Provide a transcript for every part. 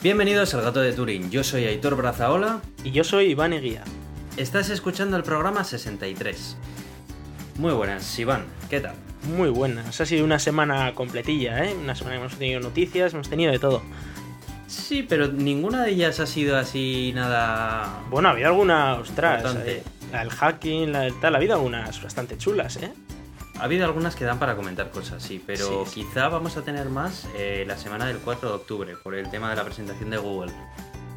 Bienvenidos al Gato de Turín. Yo soy Aitor Brazaola. Y yo soy Iván Eguía. Estás escuchando el programa 63. Muy buenas, Iván. ¿Qué tal? Muy buenas. Ha sido una semana completilla, ¿eh? Una semana que hemos tenido noticias, hemos tenido de todo. Sí, pero ninguna de ellas ha sido así nada. Bueno, ha habido algunas, ostras. Eh, el hacking, la, tal, ha habido algunas bastante chulas, ¿eh? Ha habido algunas que dan para comentar cosas, sí, pero quizá vamos a tener más eh, la semana del 4 de octubre por el tema de la presentación de Google.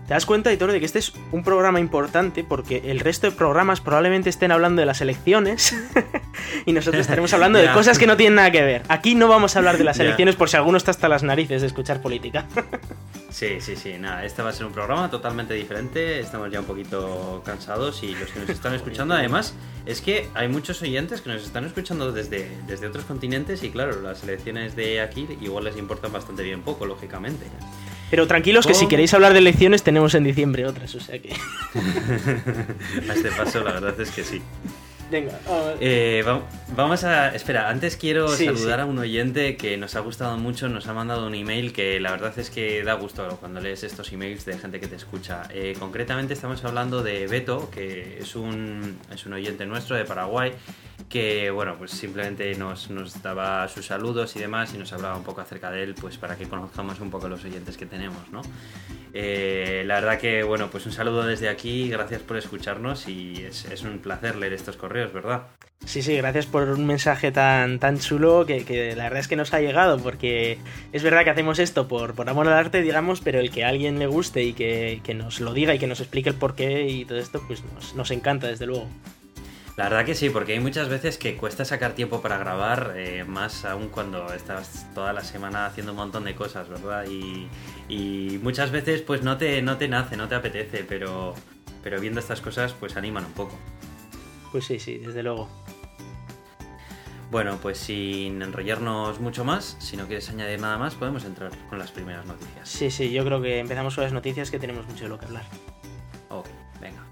¿Te das cuenta, Editor, de que este es un programa importante porque el resto de programas probablemente estén hablando de las elecciones y nosotros estaremos hablando de cosas que no tienen nada que ver? Aquí no vamos a hablar de las elecciones por si alguno está hasta las narices de escuchar política. Sí, sí, sí, nada, este va a ser un programa totalmente diferente, estamos ya un poquito cansados y los que nos están escuchando además es que hay muchos oyentes que nos están escuchando desde, desde otros continentes y claro, las elecciones de aquí igual les importan bastante bien poco, lógicamente. Pero tranquilos que si queréis hablar de elecciones tenemos en diciembre otras, o sea que... a este paso la verdad es que sí. Venga, eh, vamos a. Espera, antes quiero saludar a un oyente que nos ha gustado mucho, nos ha mandado un email que la verdad es que da gusto cuando lees estos emails de gente que te escucha. Eh, concretamente estamos hablando de Beto, que es un, es un oyente nuestro de Paraguay, que bueno, pues simplemente nos, nos daba sus saludos y demás y nos hablaba un poco acerca de él, pues para que conozcamos un poco los oyentes que tenemos, ¿no? Eh, la verdad que, bueno, pues un saludo desde aquí, gracias por escucharnos y es, es un placer leer estos correos ¿verdad? Sí, sí, gracias por un mensaje tan, tan chulo que, la verdad es que nos ha llegado, porque es verdad que hacemos esto por, por amor al arte, digamos, pero el que a alguien le guste y que, nos lo diga y que nos explique el porqué y todo esto, pues nos, encanta, desde luego. La verdad que sí, porque hay muchas veces que cuesta sacar tiempo para grabar, eh, más aún cuando estás toda la semana haciendo un montón de cosas, ¿verdad? Y, y muchas veces pues no te, no te nace, no te apetece, pero, pero viendo estas cosas pues animan un poco. Pues sí, sí, desde luego. Bueno, pues sin enrollarnos mucho más, si no quieres añadir nada más, podemos entrar con las primeras noticias. Sí, sí, yo creo que empezamos con las noticias que tenemos mucho de lo que hablar. Ok, venga.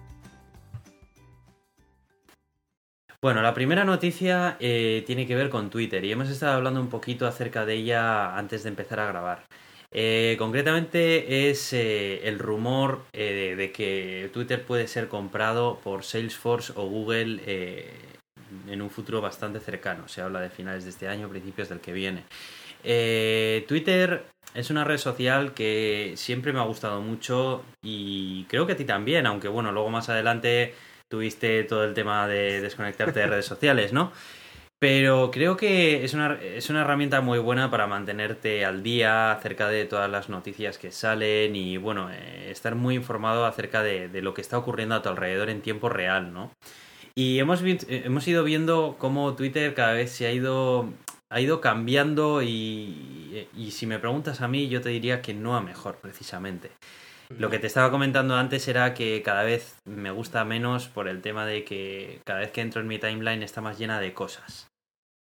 Bueno, la primera noticia eh, tiene que ver con Twitter y hemos estado hablando un poquito acerca de ella antes de empezar a grabar. Eh, concretamente es eh, el rumor eh, de que Twitter puede ser comprado por Salesforce o Google en un futuro bastante cercano. Se habla de finales de este año, principios del que viene. Twitter es una red social que siempre me ha gustado mucho y creo que a ti también, aunque bueno, luego más adelante tuviste todo el tema de desconectarte de redes sociales, ¿no? Pero creo que es una, es una herramienta muy buena para mantenerte al día acerca de todas las noticias que salen y, bueno, eh, estar muy informado acerca de, lo que está ocurriendo a tu alrededor en tiempo real, ¿no? Y hemos, hemos ido viendo cómo Twitter cada vez se ha ido, ha ido cambiando y, y si me preguntas a mí, yo te diría que no a mejor, precisamente. Lo que te estaba comentando antes era que cada vez me gusta menos por el tema de que cada vez que entro en mi timeline está más llena de cosas.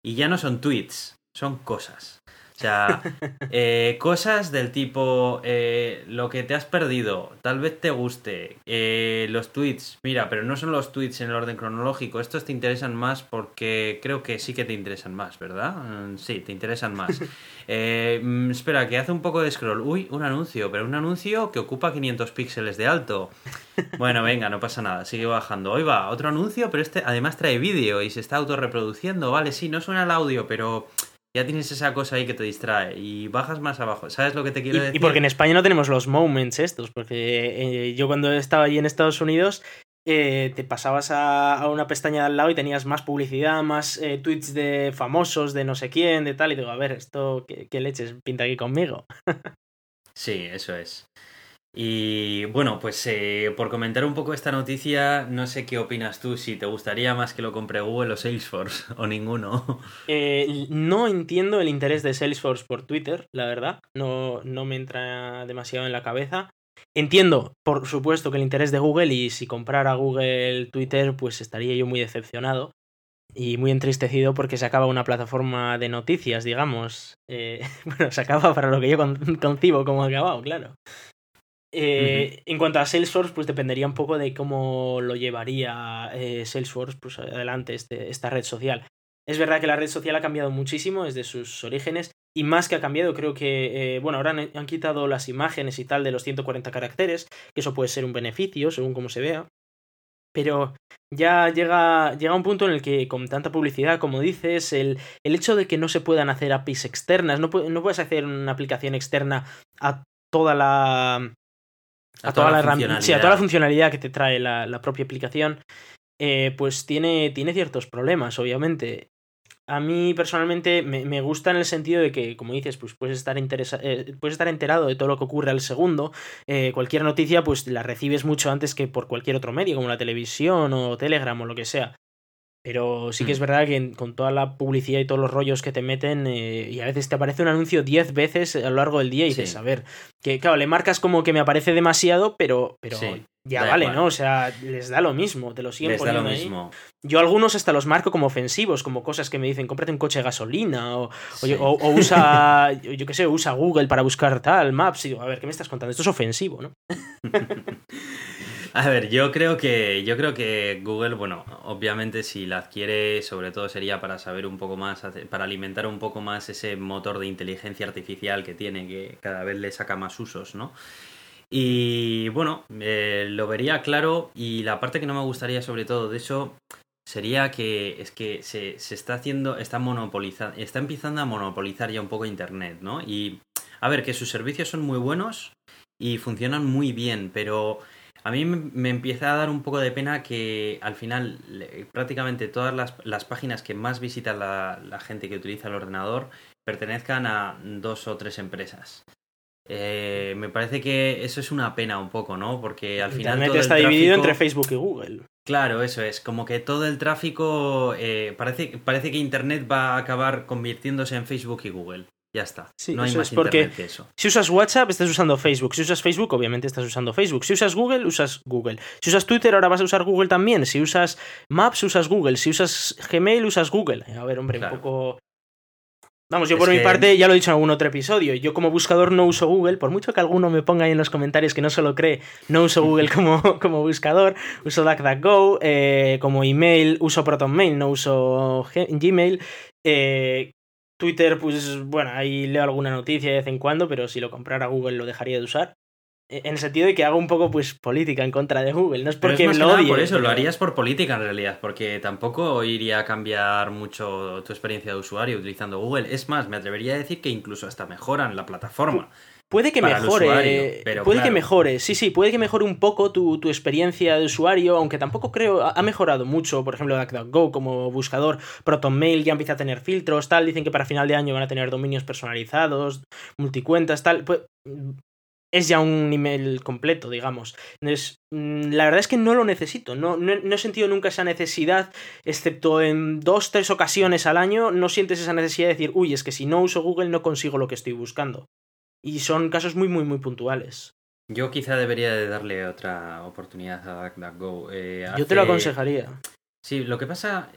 Y ya no son tweets, son cosas. O sea, eh, cosas del tipo eh, lo que te has perdido, tal vez te guste, eh, los tweets, mira, pero no son los tweets en el orden cronológico, estos te interesan más porque creo que sí que te interesan más, ¿verdad? Mm, sí, te interesan más. Mm, espera, que hace un poco de scroll. Uy, un anuncio, pero un anuncio que ocupa 500 píxeles de alto. Bueno, venga, no pasa nada, sigue bajando. Hoy va, otro anuncio, pero este además trae vídeo y se está autorreproduciendo, vale, sí, no suena el audio, pero ya tienes esa cosa ahí que te distrae y bajas más abajo. ¿Sabes lo que te quiero decir? Y porque en España no tenemos los moments estos, porque eh, yo cuando estaba allí en Estados Unidos eh, te pasabas a, una pestaña de al lado y tenías más publicidad, más eh, tweets de famosos, de no sé quién, de tal, y digo, a ver, esto, ¿qué, qué leches pinta aquí conmigo? sí, eso es. Y bueno, pues eh, por comentar un poco esta noticia, no sé qué opinas tú, si te gustaría más que lo compre Google o Salesforce o ninguno. Eh, no entiendo el interés de Salesforce por Twitter, la verdad, no, no me entra demasiado en la cabeza. Entiendo, por supuesto, que el interés de Google y si comprara Google Twitter, pues estaría yo muy decepcionado y muy entristecido porque se acaba una plataforma de noticias, digamos. Eh, bueno, se acaba para lo que yo concibo como acabado, claro. Eh, en cuanto a Salesforce, pues dependería un poco de cómo lo llevaría eh, Salesforce pues, adelante este, esta red social. Es verdad que la red social ha cambiado muchísimo desde sus orígenes y más que ha cambiado, creo que, eh, bueno, ahora han, quitado las imágenes y tal de los 140 caracteres, que eso puede ser un beneficio según como se vea. Pero ya llega, llega un punto en el que con tanta publicidad, como dices, el, el hecho de que no se puedan hacer APIs externas, no, no puedes hacer una aplicación externa a toda la... A, toda, la, sí, a toda la funcionalidad que te trae la, la propia aplicación, eh, pues tiene, tiene ciertos problemas, obviamente a mí personalmente me, gusta en el sentido de que, como dices, pues puedes estar, eh, puedes estar enterado de todo lo que ocurre al segundo. Eh, cualquier noticia, pues la recibes mucho antes que por cualquier otro medio, como la televisión o Telegram o lo que sea. Pero sí que es mm. verdad que con toda la publicidad y todos los rollos que te meten, eh, y a veces te aparece un anuncio 10 veces a lo largo del día y dices, a ver, que claro, le marcas como que me aparece demasiado, pero, pero ya vale, ¿no? O sea, les da lo mismo, te lo siguen les poniendo da lo mismo. Yo algunos hasta los marco como ofensivos, como cosas que me dicen, cómprate un coche de gasolina, o, o, usa, yo qué sé, usa Google para buscar tal, Maps, y a ver, ¿qué me estás contando? Esto es ofensivo, ¿no? A ver, yo creo que yo creo que Google, bueno, obviamente si la adquiere, sobre todo sería para saber un poco más, para alimentar un poco más ese motor de inteligencia artificial que tiene, que cada vez le saca más usos, ¿no? Y bueno, eh, lo vería claro y la parte que no me gustaría sobre todo de eso sería que es que se, se está haciendo, está monopolizando, está empezando a monopolizar ya un poco Internet, ¿no? Y a ver, que sus servicios son muy buenos y funcionan muy bien, pero a mí me empieza a dar un poco de pena que al final prácticamente todas las, páginas que más visita la, gente que utiliza el ordenador pertenezcan a dos o tres empresas. Eh, me parece que eso es una pena un poco, ¿no? Porque al final. Internet está dividido entre Facebook y Google. Claro, eso es. Como que todo el tráfico. Eh, parece, parece que Internet va a acabar convirtiéndose en Facebook y Google. Ya está. no hay más porque que eso. Si usas WhatsApp, estás usando Facebook. Si usas Facebook, obviamente estás usando Facebook. Si usas Google, usas Google. Si usas Twitter, ahora vas a usar Google también. Si usas Maps, usas Google. Si usas Gmail, usas Google. A ver, hombre, un poco. Vamos, yo por mi parte ya lo he dicho en algún otro episodio. Yo como buscador no uso Google, por mucho que alguno me ponga ahí en los comentarios que no se lo cree, no uso Google como, como buscador, uso DuckDuckGo, eh, como email uso ProtonMail, no uso Gmail. Eh, Twitter, pues bueno, ahí leo alguna noticia de vez en cuando, pero si lo comprara Google lo dejaría de usar. E, en el sentido de que hago un poco pues política en contra de Google, no es porque es lo odie. Por eso, lo harías por política en realidad, porque tampoco iría a cambiar mucho tu experiencia de usuario utilizando Google. Es más, me atrevería a decir que incluso hasta mejoran la plataforma. Puede que mejore, puede que mejore, sí, sí, puede que mejore un poco tu, experiencia de usuario, aunque tampoco creo, ha mejorado mucho, por ejemplo, DuckDuckGo como buscador, ProtonMail ya empieza a tener filtros, tal, dicen que para final de año van a tener dominios personalizados, multicuentas, tal, pues es ya un email completo, digamos. Entonces, mm, la verdad es que no lo necesito, no, no, no, he sentido nunca esa necesidad, excepto en dos, tres ocasiones al año, no sientes esa necesidad de decir, uy, es que si no uso Google no consigo lo que estoy buscando. Y son casos muy, muy, muy puntuales. Yo quizá debería de darle otra oportunidad a DuckDuckGo. Eh, Yo te lo aconsejaría. Sí, lo que pasa,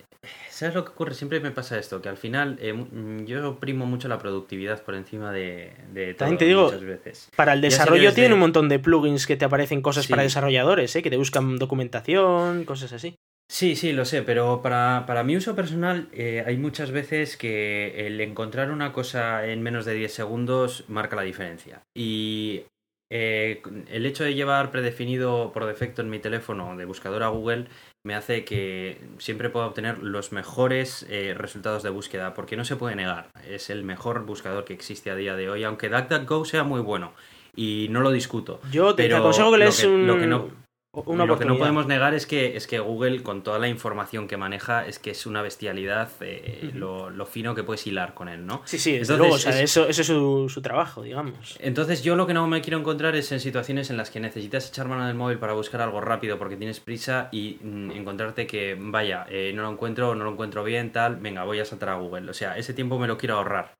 ¿sabes lo que ocurre? Siempre me pasa esto, que al final eh, mm, yo primo mucho la productividad por encima de, de todo, te digo, muchas veces. Para el desarrollo tiene un montón de plugins que te aparecen cosas para desarrolladores, ¿eh? que te buscan documentación, cosas así. Sí, sí, lo sé, pero para, para mi uso personal eh, hay muchas veces que el encontrar una cosa en menos de 10 segundos marca la diferencia. Y eh, el hecho de llevar predefinido por defecto en mi teléfono de buscador a Google me hace que siempre pueda obtener los mejores eh, resultados de búsqueda, porque no se puede negar, es el mejor buscador que existe a día de hoy, aunque DuckDuckGo sea muy bueno y no lo discuto. Yo te, aconsejo que lees un... Lo que no, lo que no podemos negar es que, es que Google, con toda la información que maneja, es que es una bestialidad eh, lo, fino que puedes hilar con él, ¿no? Sí, sí, desde luego, o sea, eso, es su, su, trabajo, digamos. Entonces, yo lo que no me quiero encontrar es en situaciones en las que necesitas echar mano del móvil para buscar algo rápido porque tienes prisa y mm, encontrarte que, vaya, eh, no lo encuentro, no lo encuentro bien, tal, venga, voy a saltar a Google. O sea, ese tiempo me lo quiero ahorrar.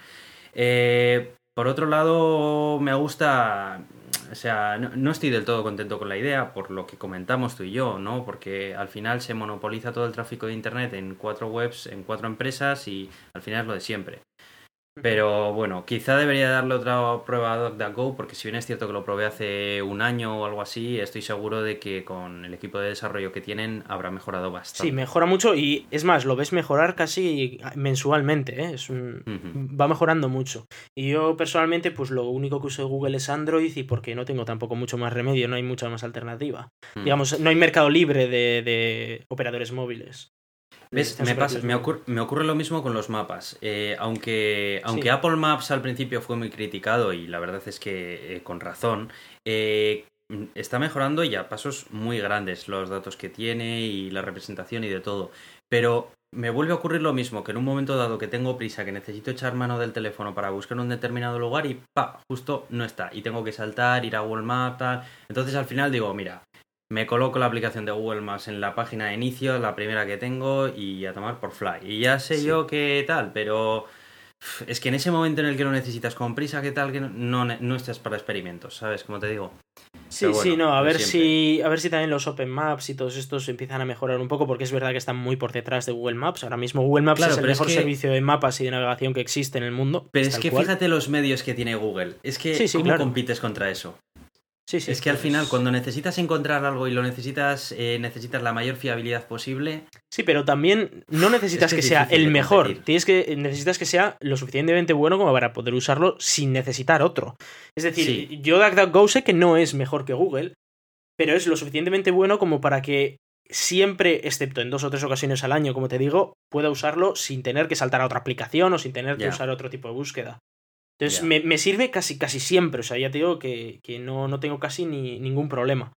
Eh, por otro lado, me gusta o sea, no, estoy del todo contento con la idea, por lo que comentamos tú y yo, ¿no? Porque al final se monopoliza todo el tráfico de Internet en cuatro webs, en cuatro empresas y al final es lo de siempre. Pero bueno, quizá debería darle otra prueba a DuckDuckGo porque si bien es cierto que lo probé hace un año o algo así, estoy seguro de que con el equipo de desarrollo que tienen habrá mejorado bastante. Sí, mejora mucho y es más, lo ves mejorar casi mensualmente, ¿eh? es un... va mejorando mucho. Y yo personalmente pues lo único que uso de Google es Android y porque no tengo tampoco mucho más remedio, no hay mucha más alternativa. Mm. Digamos, no hay mercado libre de, de operadores móviles. ¿Ves? Me, pasa, me, ocurre, lo mismo con los mapas. Eh, aunque aunque Apple Maps al principio fue muy criticado, y la verdad es que eh, con razón, eh, está mejorando ya pasos muy grandes los datos que tiene y la representación y de todo. Pero me vuelve a ocurrir lo mismo, que en un momento dado que tengo prisa, que necesito echar mano del teléfono para buscar un determinado lugar y pa, justo no está. Y tengo que saltar, ir a Google Maps, tal. Entonces al final digo, mira, me coloco la aplicación de Google Maps en la página de inicio, la primera que tengo, y a tomar por fly. Y ya sé yo qué tal, pero es que en ese momento en el que lo necesitas con prisa, qué tal, que no, no, estás para experimentos, ¿sabes? Como te digo. Sí, sí, no, a ver si a ver si también los Open Maps y todos estos empiezan a mejorar un poco, porque es verdad que están muy por detrás de Google Maps. Ahora mismo Google Maps es el mejor servicio de mapas y de navegación que existe en el mundo. Pero es que fíjate los medios que tiene Google. Es que ¿cómo compites contra eso? Es que al final, cuando necesitas encontrar algo y lo necesitas, eh, necesitas la mayor fiabilidad posible. Sí, pero también no necesitas que, sea el mejor. Tienes que, necesitas que sea lo suficientemente bueno como para poder usarlo sin necesitar otro. Es decir, yo DuckDuckGo sé que no es mejor que Google, pero es lo suficientemente bueno como para que siempre, excepto en dos o tres ocasiones al año, como te digo, pueda usarlo sin tener que saltar a otra aplicación o sin tener que usar otro tipo de búsqueda. Entonces me, sirve casi, casi siempre. O sea, ya te digo que, no, no, tengo casi ni, ningún problema.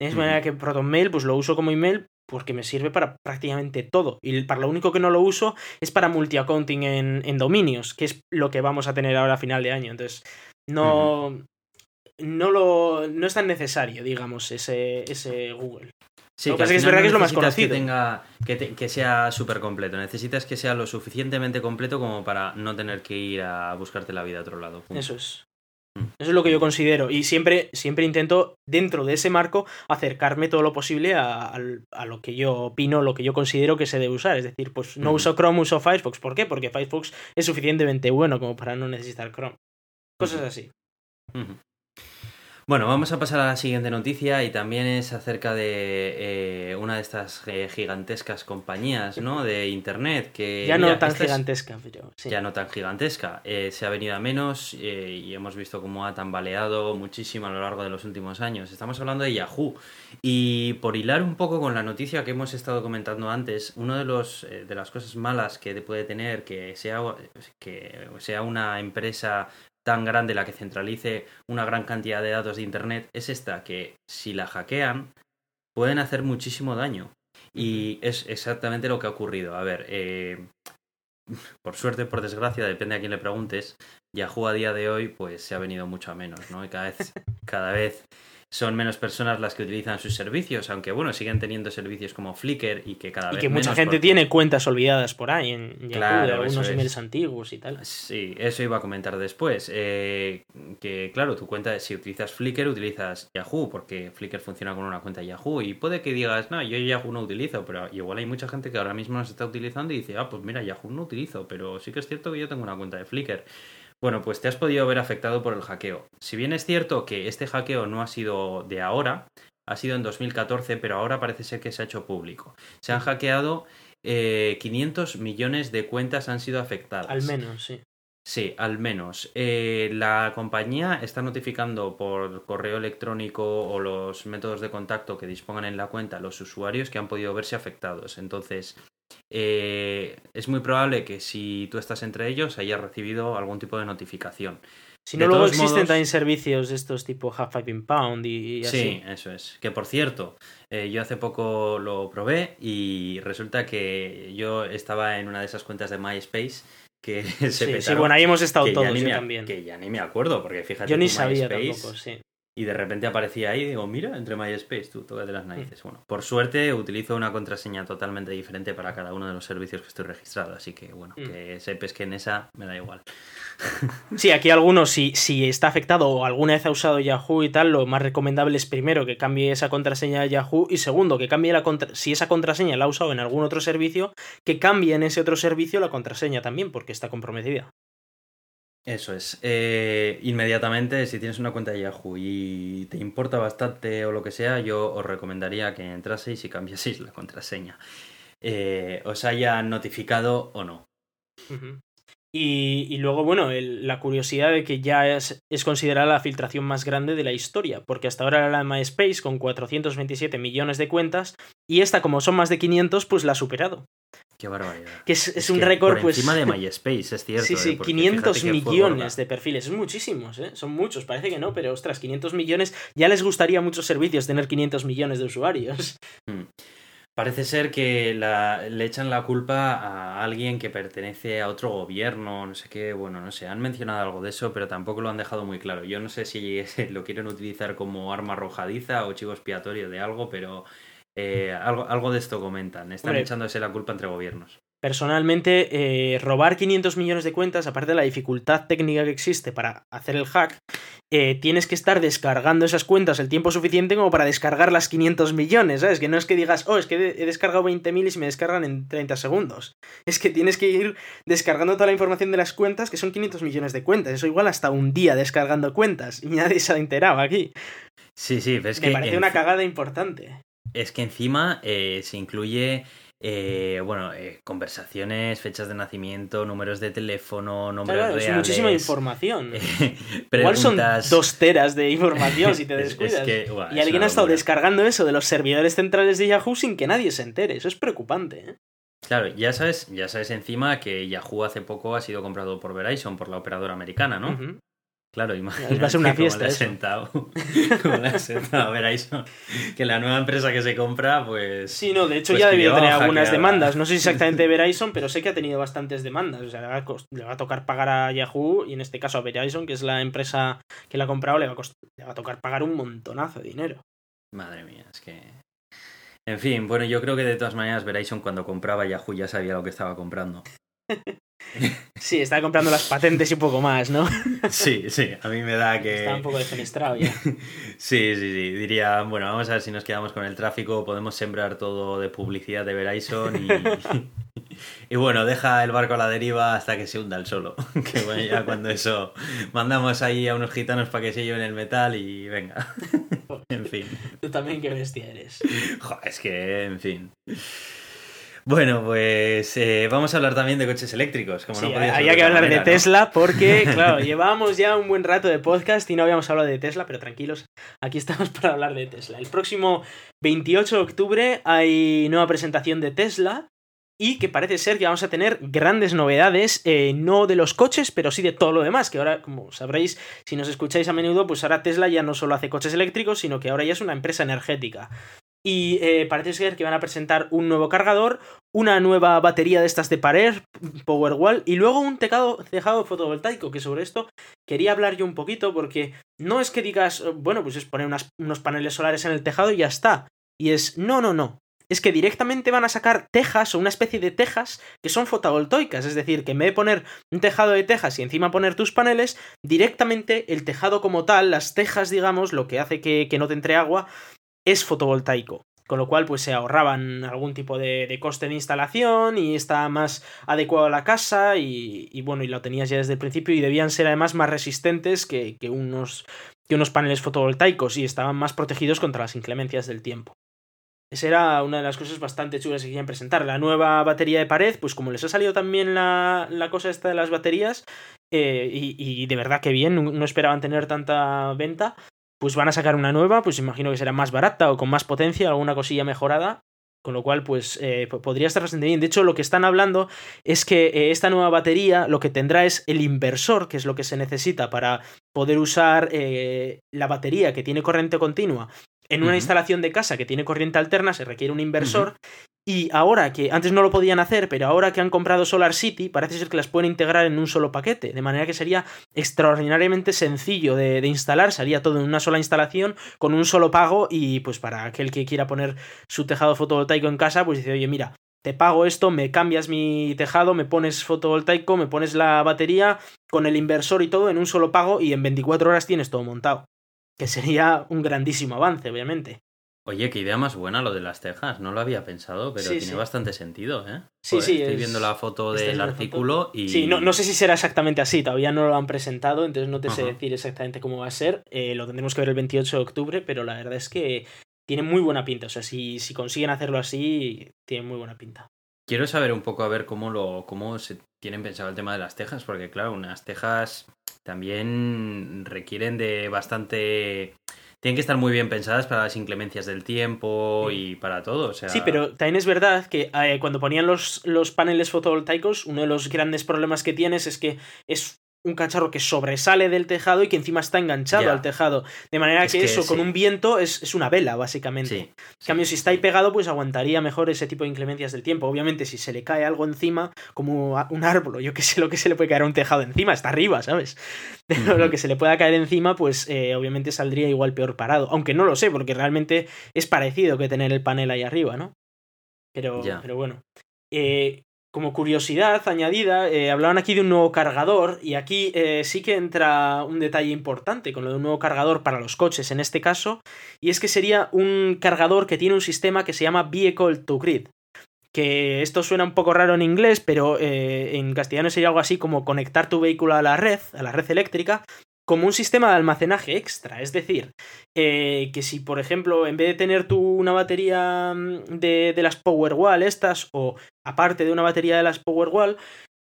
De esa manera que ProtonMail, pues lo uso como email porque me sirve para prácticamente todo. Y para lo único que no lo uso es para multi-accounting en, en, dominios, que es lo que vamos a tener ahora a final de año. Entonces, no, no, lo, no es tan necesario, digamos, ese, ese Google. Sí, que, es verdad que es lo más conocido. Que, tenga, que, sea súper completo. Necesitas que sea lo suficientemente completo como para no tener que ir a buscarte la vida a otro lado. Eso es. Mm. Eso es lo que yo considero. Y siempre, siempre intento, dentro de ese marco, acercarme todo lo posible a, lo que yo opino, lo que yo considero que se debe usar. Es decir, pues no uso Chrome, uso Firefox. ¿Por qué? Porque Firefox es suficientemente bueno como para no necesitar Chrome. Cosas así. Bueno, vamos a pasar a la siguiente noticia y también es acerca de eh, una de estas eh, gigantescas compañías ¿no? de Internet que... Ya no tan gigantesca, pero... Sí. Ya no tan gigantesca. Eh, se ha venido a menos y hemos visto cómo ha tambaleado muchísimo a lo largo de los últimos años. Estamos hablando de Yahoo. Y por hilar un poco con la noticia que hemos estado comentando antes, una de, los, de las cosas malas que puede tener que sea, que sea una empresa tan grande la que centralice una gran cantidad de datos de Internet es esta, que si la hackean pueden hacer muchísimo daño. Y es exactamente lo que ha ocurrido. A ver, eh, por suerte, por desgracia, depende a quién le preguntes, Yahoo a día de hoy pues se ha venido mucho a menos, ¿no? Y cada vez, cada vez son menos personas las que utilizan sus servicios, aunque bueno, siguen teniendo servicios como Flickr y que cada vez. Y que mucha gente tiene cuentas olvidadas por ahí en Yahoo, algunos emails antiguos y tal. Sí, eso iba a comentar después. Eh, que claro, tu cuenta, si utilizas Flickr, utilizas Yahoo, porque Flickr funciona con una cuenta Yahoo. Y puede que digas, no, yo Yahoo no utilizo, pero igual hay mucha gente que ahora mismo nos está utilizando y dice, ah, pues mira, Yahoo no utilizo, pero sí que es cierto que yo tengo una cuenta de Flickr. Bueno, pues te has podido ver afectado por el hackeo. Si bien es cierto que este hackeo no ha sido de ahora, ha sido en 2014, pero ahora parece ser que se ha hecho público. Se han hackeado 500 eh, millones de cuentas han sido afectadas. Al menos, sí. Sí, al menos. Eh, la compañía está notificando por correo electrónico o los métodos de contacto que dispongan en la cuenta los usuarios que han podido verse afectados. Entonces, eh, es muy probable que si tú estás entre ellos hayas recibido algún tipo de notificación. Si no, luego existen también servicios de estos tipo Half Five Pound y, así. Sí, eso es. Que por cierto, eh, yo hace poco lo probé y resulta que yo estaba en una de esas cuentas de MySpace que se sí, sí, bueno, ahí hemos estado todos, yo también. Que ya ni me acuerdo, porque fíjate. Yo ni sabía tampoco, sí y de repente aparecía ahí y digo, mira, entre MySpace, tú, de las narices. Bueno, por suerte utilizo una contraseña totalmente diferente para cada uno de los servicios que estoy registrado, así que bueno, mm. que sepes que en esa me da igual. Sí, aquí algunos, si, si está afectado o alguna vez ha usado Yahoo y tal, lo más recomendable es primero que cambie esa contraseña de Yahoo y segundo, que cambie la contra si esa contraseña la ha usado en algún otro servicio, que cambie en ese otro servicio la contraseña también, porque está comprometida. Eso es. Eh, inmediatamente, si tienes una cuenta de Yahoo y te importa bastante o lo que sea, yo os recomendaría que entraseis y cambiaseis la contraseña. Eh, os haya notificado o no. Y, luego, bueno, la curiosidad de que ya es, es, considerada la filtración más grande de la historia, porque hasta ahora era la de MySpace con 427 millones de cuentas, y esta, como son más de 500, pues la ha superado. Qué barbaridad. Que es, un récord, pues. Encima de MySpace, es cierto. Sí, sí, 500 eh, millones de perfiles. Es muchísimos, ¿eh? Son muchos, parece que no, pero ostras, 500 millones. Ya les gustaría a muchos servicios tener 500 millones de usuarios. Hmm. Parece ser que le echan la culpa a alguien que pertenece a otro gobierno, no sé qué, bueno, no sé, han mencionado algo de eso, pero tampoco lo han dejado muy claro. Yo no sé si lo quieren utilizar como arma arrojadiza o chivo expiatorio de algo, pero eh, algo, algo de esto comentan. Están echándose la culpa entre gobiernos. Personalmente, eh, robar 500 millones de cuentas, aparte de la dificultad técnica que existe para hacer el hack, eh, tienes que estar descargando esas cuentas el tiempo suficiente como para descargar las 500 millones, ¿sabes? Que no es que digas, oh, es que he descargado 20.000 y se me descargan en 30 segundos. Es que tienes que ir descargando toda la información de las cuentas, que son 500 millones de cuentas. Eso igual hasta un día descargando cuentas y nadie se ha enterado aquí. Sí, sí, es que... Me parece una cagada importante. Es que encima eh, se incluye eh, bueno, eh, conversaciones, fechas de nacimiento, números de teléfono, nombres reales. Es muchísima información. Igual son dos teras de información si te descuidas. y alguien ha estado descargando eso de los servidores centrales de Yahoo sin que nadie se entere. Eso es preocupante. ¿eh? Claro, ya sabes, ya sabes encima que Yahoo hace poco ha sido comprado por Verizon, por la operadora americana, ¿no? Claro, imagínate. Va a ser una fiesta. Como sentado. como le ha sentado. Veréis que la nueva empresa que se compra, pues. Sí, no, de hecho pues ya debió tener algunas demandas. No sé exactamente Verizon, pero sé que ha tenido bastantes demandas. O sea, le va, a, tocar pagar a Yahoo y en este caso a Verizon, que es la empresa que la ha comprado, le va a, le va a tocar pagar un montonazo de dinero. Madre mía, es que. En fin, bueno, yo creo que de todas maneras Verizon cuando compraba Yahoo ya sabía lo que estaba comprando. Sí, está comprando las patentes y un poco más, ¿no? Sí, sí, a mí me da que... Está un poco defenestrado ya. Sí, sí, sí, diría, bueno, vamos a ver si nos quedamos con el tráfico, podemos sembrar todo de publicidad de Verizon y... Y bueno, deja el barco a la deriva hasta que se hunda el solo. Que bueno, ya cuando eso mandamos ahí a unos gitanos para que se lleven el metal y venga. En fin. Tú también qué bestia eres. Joder, es que, en fin. Bueno, pues eh, vamos a hablar también de coches eléctricos. Como no había que hablar de Tesla porque, claro, llevábamos ya un buen rato de podcast y no habíamos hablado de Tesla, pero tranquilos, aquí estamos para hablar de Tesla. El próximo 28 de octubre hay nueva presentación de Tesla y que parece ser que vamos a tener grandes novedades, eh, no de los coches, pero sí de todo lo demás, que ahora, como sabréis, si nos escucháis a menudo, pues ahora Tesla ya no solo hace coches eléctricos, sino que ahora ya es una empresa energética. Y eh, parece ser que van a presentar un nuevo cargador, una nueva batería de estas de pared, Powerwall, y luego un tejado, tejado fotovoltaico, que sobre esto quería hablar yo un poquito, porque no es que digas, bueno, pues es poner unos paneles solares en el tejado y ya está. Y es, no, no, no. Es que directamente van a sacar tejas o una especie de tejas que son fotovoltaicas. Es decir, que en vez de poner un tejado de tejas y encima poner tus paneles, directamente el tejado como tal, las tejas, digamos, lo que hace que, que no te entre agua, es fotovoltaico. Con lo cual, pues se ahorraban algún tipo de, coste de instalación y está más adecuado a la casa. Y, bueno, y lo tenías ya desde el principio. Y debían ser además más resistentes que, unos, que unos paneles fotovoltaicos. Y estaban más protegidos contra las inclemencias del tiempo. Esa era una de las cosas bastante chulas que querían presentar. La nueva batería de pared, pues como les ha salido también la, la cosa esta de las baterías, eh, y, y, de verdad que bien, no esperaban tener tanta venta, pues van a sacar una nueva, pues imagino que será más barata o con más potencia, alguna cosilla mejorada. Con lo cual, pues eh, podría estar bastante bien. De hecho, lo que están hablando es que eh, esta nueva batería lo que tendrá es el inversor, que es lo que se necesita para poder usar eh, la batería que tiene corriente continua en una instalación de casa que tiene corriente alterna se requiere un inversor y ahora que antes no lo podían hacer, pero ahora que han comprado Solar City, parece ser que las pueden integrar en un solo paquete, de manera que sería extraordinariamente sencillo de, instalar, sería todo en una sola instalación, con un solo pago, y pues para aquel que quiera poner su tejado fotovoltaico en casa, pues dice, oye, mira, te pago esto, me cambias mi tejado, me pones fotovoltaico, me pones la batería, con el inversor y todo en un solo pago, y en 24 horas tienes todo montado. Que sería un grandísimo avance, obviamente. Oye, qué idea más buena lo de las tejas. No lo había pensado, pero tiene bastante sentido, ¿eh? Sí, sí. Estoy viendo la foto del artículo y. Sí, no, no, sé si será exactamente así. Todavía no lo han presentado, entonces no te sé decir exactamente cómo va a ser. Eh, lo tendremos que ver el 28 de octubre, pero la verdad es que tiene muy buena pinta. O sea, si, si consiguen hacerlo así, tiene muy buena pinta. Quiero saber un poco a ver cómo lo cómo se tienen pensado el tema de las tejas, porque claro, unas tejas también requieren de bastante tienen que estar muy bien pensadas para las inclemencias del tiempo y para todo. O sea... Sí, pero también es verdad que eh, cuando ponían los, los paneles fotovoltaicos, uno de los grandes problemas que tienes es que es un cacharro que sobresale del tejado y que encima está enganchado al tejado. De manera que, eso, con un viento, es, una vela, básicamente. En cambio, si está ahí pegado, pues aguantaría mejor ese tipo de inclemencias del tiempo. Obviamente, si se le cae algo encima, como un árbol, yo que sé lo que se le puede caer a un tejado encima, está arriba, ¿sabes? Pero lo que se le pueda caer encima, pues eh, obviamente saldría igual peor parado. Aunque no lo sé, porque realmente es parecido que tener el panel ahí arriba, ¿no? Pero, pero bueno. Eh, como curiosidad añadida, eh, hablaban aquí de un nuevo cargador y aquí eh, sí que entra un detalle importante con lo de un nuevo cargador para los coches en este caso, y es que sería un cargador que tiene un sistema que se llama Vehicle to Grid. Que esto suena un poco raro en inglés, pero eh, en castellano sería algo así como conectar tu vehículo a la red, a la red eléctrica, como un sistema de almacenaje extra. Es decir, eh, que si, por ejemplo, en vez de tener tú una batería mm, de, de las Powerwall estas, o aparte de una batería de las Powerwall,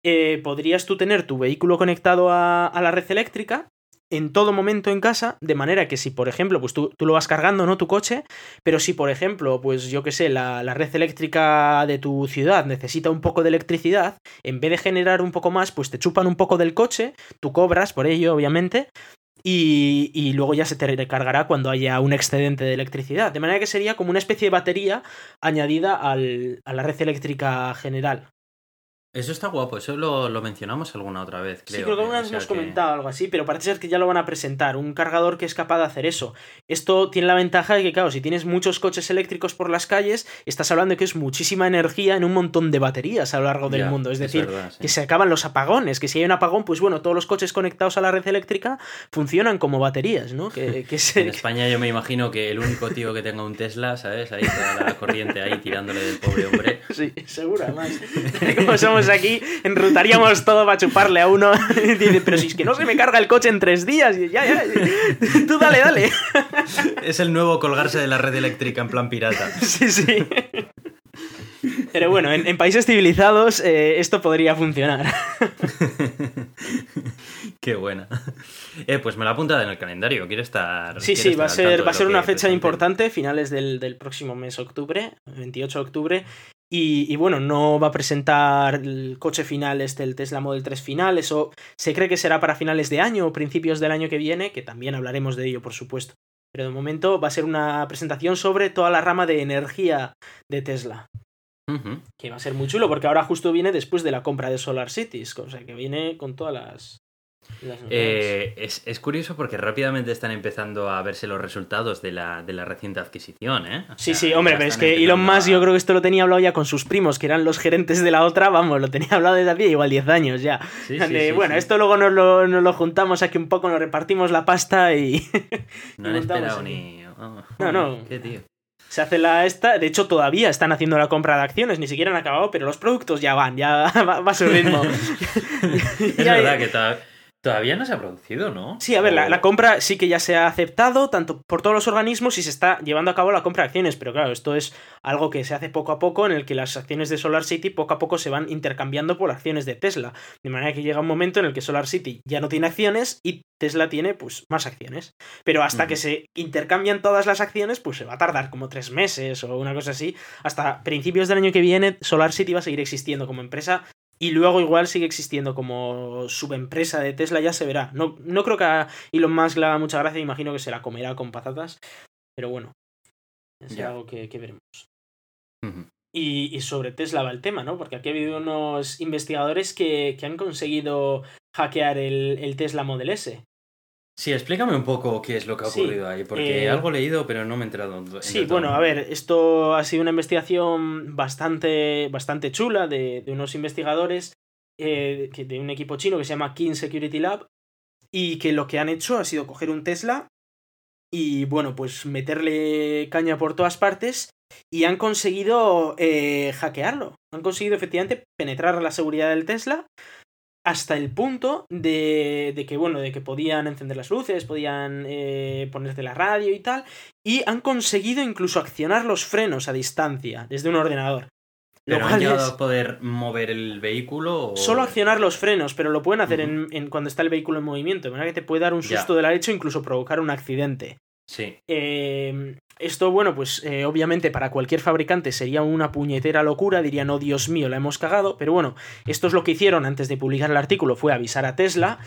eh, podrías tú tener tu vehículo conectado a, a la red eléctrica en todo momento en casa, de manera que si, por ejemplo, pues tú, lo vas cargando, ¿no? Tu coche, pero si, por ejemplo, pues yo que sé, la, red eléctrica de tu ciudad necesita un poco de electricidad, en vez de generar un poco más, pues te chupan un poco del coche, tú cobras por ello, obviamente, y, y, luego ya se te recargará cuando haya un excedente de electricidad. De manera que sería como una especie de batería añadida al, a la red eléctrica general. Eso está guapo, eso lo, lo, mencionamos alguna otra vez. Creo, sí, creo que alguna vez hemos comentado algo así, pero parece ser que ya lo van a presentar. Un cargador que es capaz de hacer eso. Esto tiene la ventaja de que, claro, si tienes muchos coches eléctricos por las calles, estás hablando de que es muchísima energía en un montón de baterías a lo largo del mundo. Es decir, que se acaban los apagones, que si hay un apagón, pues bueno, todos los coches conectados a la red eléctrica funcionan como baterías, ¿no? Que, En España yo me imagino que el único tío que tenga un Tesla, ¿sabes? Ahí toda la corriente ahí tirándole del pobre hombre. Sí, seguro, además. Como somos aquí, enrutaríamos todo para chuparle a uno. pero si es que no se me carga el coche en tres días. Ya, ya. Tú dale, dale. Es el nuevo colgarse de la red eléctrica en plan pirata. Sí, sí. Pero bueno, en, países civilizados eh, esto podría funcionar. Qué buena. Eh, pues me la apunta en el calendario, quiero estar. Sí, sí, va a ser, va a ser una fecha importante, finales del, del, próximo mes, octubre, 28 de octubre. Y, bueno, no va a presentar el coche final, este, el Tesla Model 3 final. Eso se cree que será para finales de año o principios del año que viene, que también hablaremos de ello, por supuesto. Pero de momento va a ser una presentación sobre toda la rama de energía de Tesla. Que va a ser muy chulo, porque ahora justo viene después de la compra de Solar Cities, o sea que viene con todas las, eh, es, curioso porque rápidamente están empezando a verse los resultados de la, de la reciente adquisición, ¿eh? sí, sí, hombre, pero es que Elon Musk yo creo que esto lo tenía hablado ya con sus primos, que eran los gerentes de la otra, vamos, lo tenía hablado desde hace igual 10 años ya. bueno, esto luego nos lo, nos lo, juntamos aquí un poco, nos repartimos la pasta y... no han esperado ni... no, no. Qué tío. Se hace la esta, de hecho todavía están haciendo la compra de acciones, ni siquiera han acabado, pero los productos ya van, ya va, a su ritmo. es verdad que tal Todavía no se ha producido, ¿no? Sí, a ver, la, compra sí que ya se ha aceptado, tanto por todos los organismos, y se está llevando a cabo la compra de acciones, pero claro, esto es algo que se hace poco a poco, en el que las acciones de Solar City poco a poco se van intercambiando por acciones de Tesla. De manera que llega un momento en el que Solar City ya no tiene acciones y Tesla tiene, pues, más acciones. Pero hasta que se intercambian todas las acciones, pues se va a tardar como tres meses o una cosa así. Hasta principios del año que viene, Solar City va a seguir existiendo como empresa y luego igual sigue existiendo como subempresa de Tesla, ya se verá. No, no creo que a Elon Musk le haga mucha gracia, imagino que se la comerá con patatas, pero bueno, es algo que, veremos. y, sobre Tesla va el tema, ¿no? Porque aquí ha habido unos investigadores que, que han conseguido hackear el, el Tesla Model S. Sí, explícame un poco qué es lo que ha ocurrido ahí, porque eh, algo he leído, pero no me he enterado. sí, bueno, a ver, esto ha sido una investigación bastante, bastante chula de, unos investigadores eh, de un equipo chino que se llama King Security Lab y que lo que han hecho ha sido coger un Tesla y bueno, pues meterle caña por todas partes y han conseguido eh, hackearlo. Han conseguido efectivamente penetrar la seguridad del Tesla hasta el punto de, de que, bueno, de que podían encender las luces, podían eh, ponerte la radio y tal, y han conseguido incluso accionar los frenos a distancia desde un ordenador. ¿Pero han llegado a poder mover el vehículo? Solo accionar los frenos, pero lo pueden hacer en, en, cuando está el vehículo en movimiento. De manera que te puede dar un susto de la leche o incluso provocar un accidente. Sí. Eh, esto, bueno, pues eh, obviamente para cualquier fabricante sería una puñetera locura, dirían, oh Dios mío, la hemos cagado, pero bueno, esto es lo que hicieron antes de publicar el artículo, fue avisar a Tesla.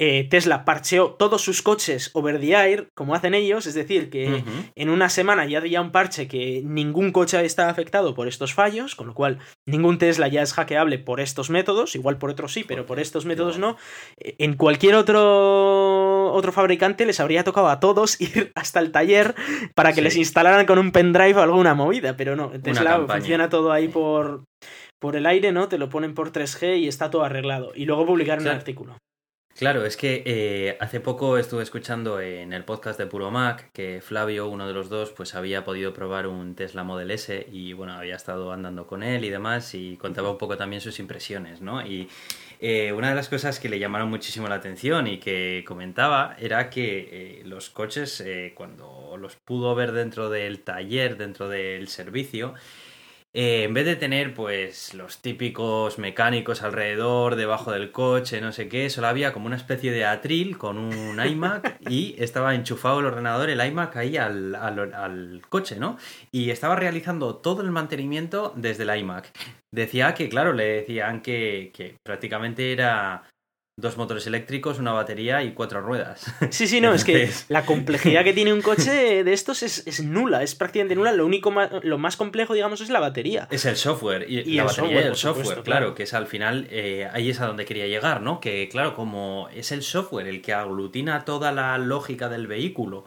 Eh, Tesla parcheó todos sus coches over the air, como hacen ellos, es decir, que en una semana ya había un parche que ningún coche está afectado por estos fallos, con lo cual ningún Tesla ya es hackeable por estos métodos, igual por otros sí, pero por estos métodos no. Eh, en cualquier otro, otro fabricante les habría tocado a todos ir hasta el taller para que les instalaran con un pendrive o alguna movida, pero no, Tesla funciona todo ahí por, por el aire, ¿no? Te lo ponen por 3G y está todo arreglado. Y luego publicaron el artículo. Claro, es que eh, hace poco estuve escuchando en el podcast de Puro Mac que Flavio, uno de los dos, pues había podido probar un Tesla Model S y bueno, había estado andando con él y demás y contaba un poco también sus impresiones, ¿no? Y eh, una de las cosas que le llamaron muchísimo la atención y que comentaba era que eh, los coches, cuando los pudo ver dentro del taller, dentro del servicio, eh, en vez de tener pues los típicos mecánicos alrededor, debajo del coche, no sé qué, solo había como una especie de atril con un iMac y estaba enchufado el ordenador, el iMac ahí al, al, coche, ¿no? Y estaba realizando todo el mantenimiento desde el iMac. Decía que, claro, le decían que, que prácticamente era dos motores eléctricos, una batería y cuatro ruedas. Sí, sí, no, es que la complejidad que tiene un coche de estos es, nula, es prácticamente nula. Lo único más, lo más complejo, digamos, es la batería. Es el software. Y, la batería y el software, claro, que es al final, eh, ahí es a donde quería llegar, ¿no? Que claro, como es el software el que aglutina toda la lógica del vehículo,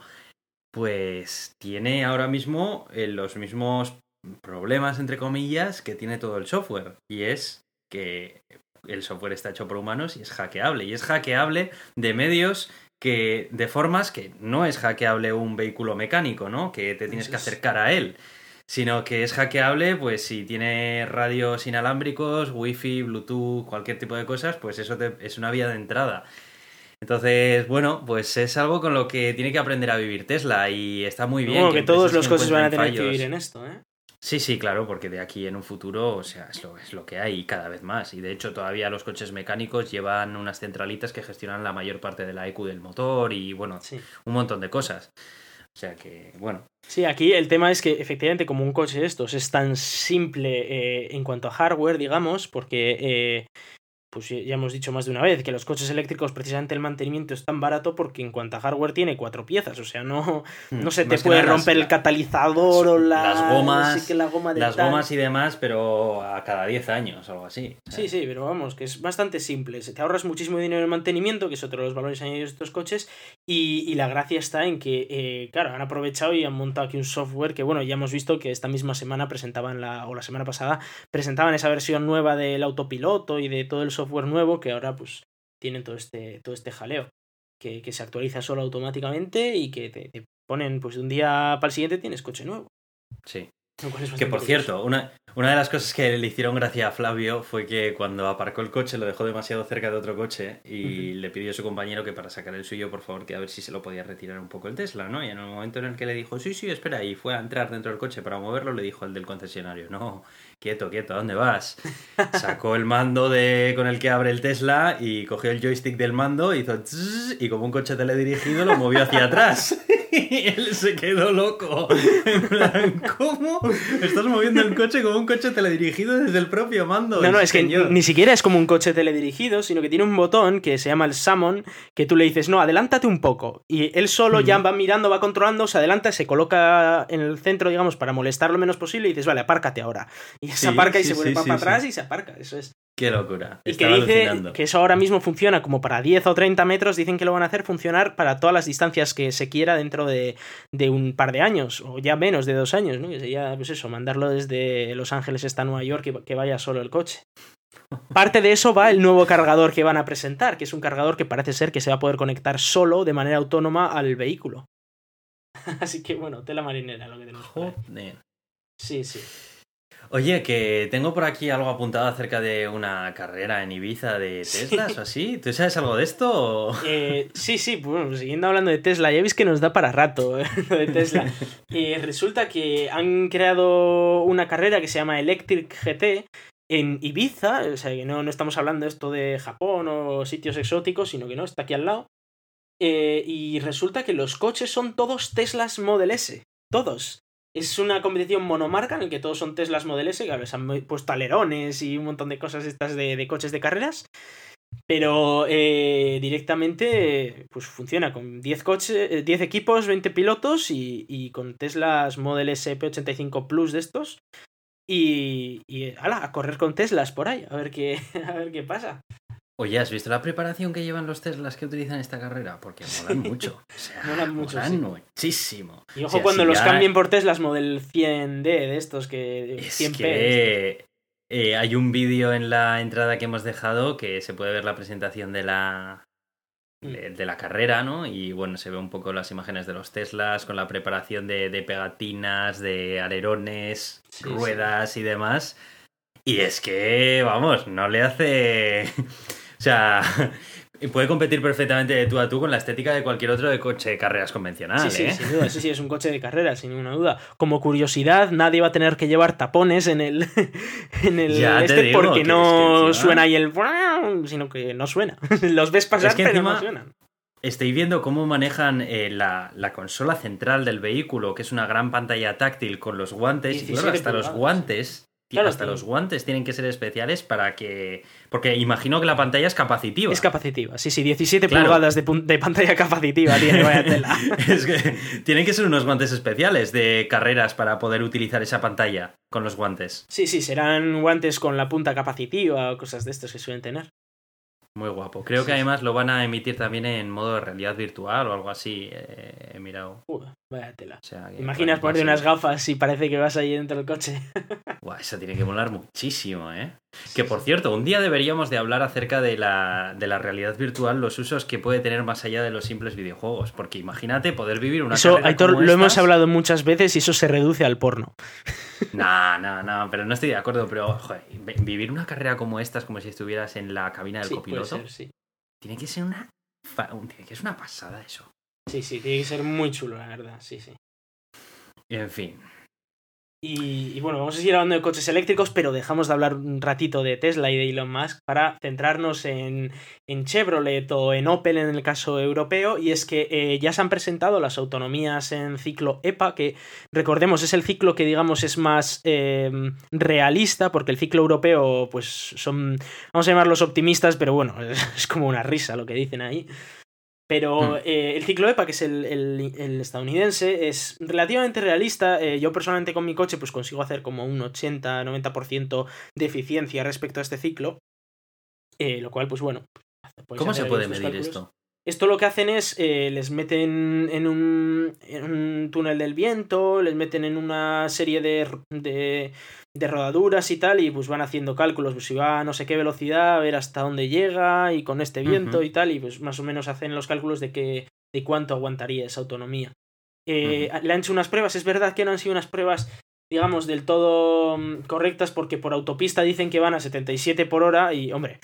pues tiene ahora mismo eh, los mismos problemas, entre comillas, que tiene todo el software. Y es que el software está hecho por humanos y es hackeable. Y es hackeable de medios que, de formas que no es hackeable un vehículo mecánico, ¿no? Que te tienes que acercar a él. Sino que es hackeable, pues si tiene radios inalámbricos, wifi, bluetooth, cualquier tipo de cosas, pues eso es una vía de entrada. Entonces, bueno, pues es algo con lo que tiene que aprender a vivir Tesla y está muy bien. que, todos los coches van a tener que vivir en esto, ¿eh? Sí, sí, claro, porque de aquí en un futuro, o sea, es lo, es lo que hay cada vez más. Y de hecho, todavía los coches mecánicos llevan unas centralitas que gestionan la mayor parte de la EQ del motor y, bueno, un montón de cosas. O sea que, bueno. Sí, aquí el tema es que efectivamente como un coche de estos es tan simple eh, en cuanto a hardware, digamos, porque eh, pues ya hemos dicho más de una vez que los coches eléctricos precisamente el mantenimiento es tan barato porque en cuanto a hardware tiene cuatro piezas, o sea, no, hmm, no se te puede romper el catalizador o las gomas, las gomas y demás, pero a cada 10 años o algo así. Sí, sí, pero vamos, que es bastante simple, te ahorras muchísimo dinero en mantenimiento, que es otro de los valores añadidos de estos coches, y, la gracia está en que, eh, claro, han aprovechado y han montado aquí un software que, bueno, ya hemos visto que esta misma semana presentaban la, o la semana pasada, presentaban esa versión nueva del autopiloto y de todo el software nuevo que ahora pues tienen todo este, todo este jaleo. Que, que se actualiza solo automáticamente y que te, ponen, pues de un día para el siguiente tienes coche nuevo. Sí. Que por cierto, una, una de las cosas que le hicieron gracia a Flavio fue que cuando aparcó el coche lo dejó demasiado cerca de otro coche y le pidió a su compañero que para sacar el suyo, por favor, que a ver si se lo podía retirar un poco el Tesla, ¿no? Y en el momento en el que le dijo, sí, sí, espera, y fue a entrar dentro del coche para moverlo, le dijo el del concesionario, no, quieto, quieto, ¿a dónde vas? Sacó el mando de con el que abre el Tesla y cogió el joystick del mando, hizo y como un coche teledirigido lo movió hacia atrás. y él se quedó loco. En plan, ¿cómo? Estás moviendo el coche como un coche teledirigido desde el propio mando. No, no, es que ni siquiera es como un coche teledirigido, sino que tiene un botón que se llama el Summon, que tú le dices, no, adelántate un poco. Y él solo ya va mirando, va controlando, se adelanta, se coloca en el centro, digamos, para molestar lo menos posible y dices, vale, apárcate ahora. Y se aparca y se vuelve para atrás y se aparca. Eso es. Qué locura. Y que dice que eso ahora mismo funciona como para 10 o 30 metros, dicen que lo van a hacer funcionar para todas las distancias que se quiera dentro de, de un par de años, o ya menos de dos años, ¿no? Que sería, pues eso, mandarlo desde Los Ángeles hasta Nueva York que, que vaya solo el coche. Parte de eso va el nuevo cargador que van a presentar, que es un cargador que parece ser que se va a poder conectar solo de manera autónoma al vehículo. Así que bueno, tela marinera lo que tenemos. Joder. Sí, sí. Oye, que tengo por aquí algo apuntado acerca de una carrera en Ibiza de Teslas o así. ¿Tú sabes algo de esto? Eh, sí, sí, bueno, siguiendo hablando de Tesla, ya veis que nos da para rato eh, lo de Tesla. Eh, resulta que han creado una carrera que se llama Electric GT en Ibiza, o sea que no, no estamos hablando esto de Japón o sitios exóticos, sino que no, está aquí al lado. y resulta que los coches son todos Teslas Model S. Todos. Es una competición monomarca en la que todos son Teslas Model S, que se han puesto alerones y un montón de cosas estas de, coches de carreras. Pero eh, directamente pues funciona con 10 coches, 10 equipos, 20 pilotos y, con Teslas Model S P85 Plus de estos. Y, y ala, a correr con Teslas por ahí, a ver qué, a ver qué pasa. Oye, ¿has visto la preparación que llevan los Teslas que utilizan esta carrera? Porque molan mucho. O sea, molan mucho. muchísimo. Y ojo cuando los cambien por Teslas Model 100D de estos que. 100P. Que... Eh, hay un vídeo en la entrada que hemos dejado que se puede ver la presentación de la, mm. de, la carrera, ¿no? Y bueno, se ve un poco las imágenes de los Teslas con la preparación de, pegatinas, de alerones, ruedas y demás. Y es que, vamos, no le hace... O sea, puede competir perfectamente de tú a tú con la estética de cualquier otro de coche de carreras convencional. Sí, sí, ¿eh? sin duda. Sí, sí, es un coche de carreras, sin ninguna duda. Como curiosidad, nadie va a tener que llevar tapones en el. en el este porque no suena ahí el. sino que no suena. Los ves pasar, pero no suenan. Estoy viendo cómo manejan eh, la, consola central del vehículo, que es una gran pantalla táctil con los guantes. Y hasta los guantes Claro, hasta los guantes tienen que ser especiales para que. Porque imagino que la pantalla es capacitiva. Es capacitiva, sí, sí, 17 pulgadas de, pantalla capacitiva tiene, vaya tela. es que tienen que ser unos guantes especiales de carreras para poder utilizar esa pantalla con los guantes. Sí, sí, serán guantes con la punta capacitiva o cosas de estos que suelen tener. Muy guapo. Creo que además lo van a emitir también en modo de realidad virtual o algo así. Eh, he mirado. Vaya tela. Imaginas ponerte unas gafas y parece que vas ahí dentro del coche. Buah, eso tiene que molar muchísimo, ¿eh? Que por cierto, un día deberíamos de hablar acerca de la, de la realidad virtual, los usos que puede tener más allá de los simples videojuegos. Porque imagínate poder vivir una eso, Aitor, lo hemos hablado muchas veces y eso se reduce al porno. No, no, no, pero no estoy de acuerdo. Pero, joder, vivir una carrera como esta es como si estuvieras en la cabina del copiloto. Tiene que ser una. Tiene que ser una pasada eso. Sí, sí, tiene que ser muy chulo, la verdad, sí, sí. En fin. Y, bueno, vamos a seguir hablando de coches eléctricos, pero dejamos de hablar un ratito de Tesla y de Elon Musk para centrarnos en, en Chevrolet o en Opel en el caso europeo. Y es que eh, ya se han presentado las autonomías en ciclo EPA, que recordemos es el ciclo que digamos es más em, realista, porque el ciclo europeo, pues son, vamos a llamarlos optimistas, pero bueno, es como una risa lo que dicen ahí. Pero hmm. eh, el ciclo EPA, que es el, estadounidense, es relativamente realista. Eh, yo personalmente con mi coche pues consigo hacer como un 80-90% de eficiencia respecto a este ciclo. Eh, lo cual, pues bueno. ¿Cómo se puede medir esto? Esto lo que hacen es, les meten en un, en un, túnel del viento, les meten en una serie de, de, de, rodaduras y tal, y pues van haciendo cálculos, pues si va a no sé qué velocidad, a ver hasta dónde llega, y con este viento y tal, y pues más o menos hacen los cálculos de, que, de cuánto aguantaría esa autonomía. Eh, le han hecho unas pruebas, es verdad que no han sido unas pruebas digamos, del todo mm, correctas porque por autopista dicen que van a 77 por hora y, hombre,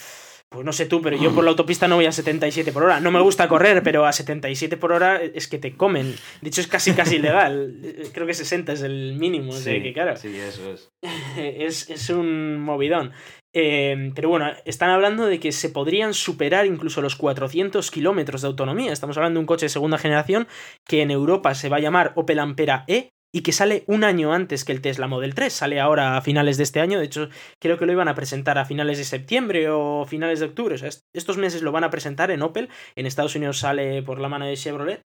pues no sé tú, pero yo por la autopista no voy a 77 por hora. No me gusta correr, pero a 77 por hora es que te comen. De hecho, es casi casi ilegal. Creo que 60 es el mínimo. Sí, que, claro, sí eso es. es. es. un movidón. Eh, pero bueno, están hablando de que se podrían superar incluso los 400 kilómetros de autonomía. Estamos hablando de un coche de segunda generación que en Europa se va a llamar Opel Ampera E y que sale un año antes que el Tesla Model 3. Sale ahora a finales de este año. De hecho, creo que lo iban a presentar a finales de septiembre o finales de octubre. O sea, estos meses lo van a presentar en Opel. En Estados Unidos sale por la mano de Chevrolet.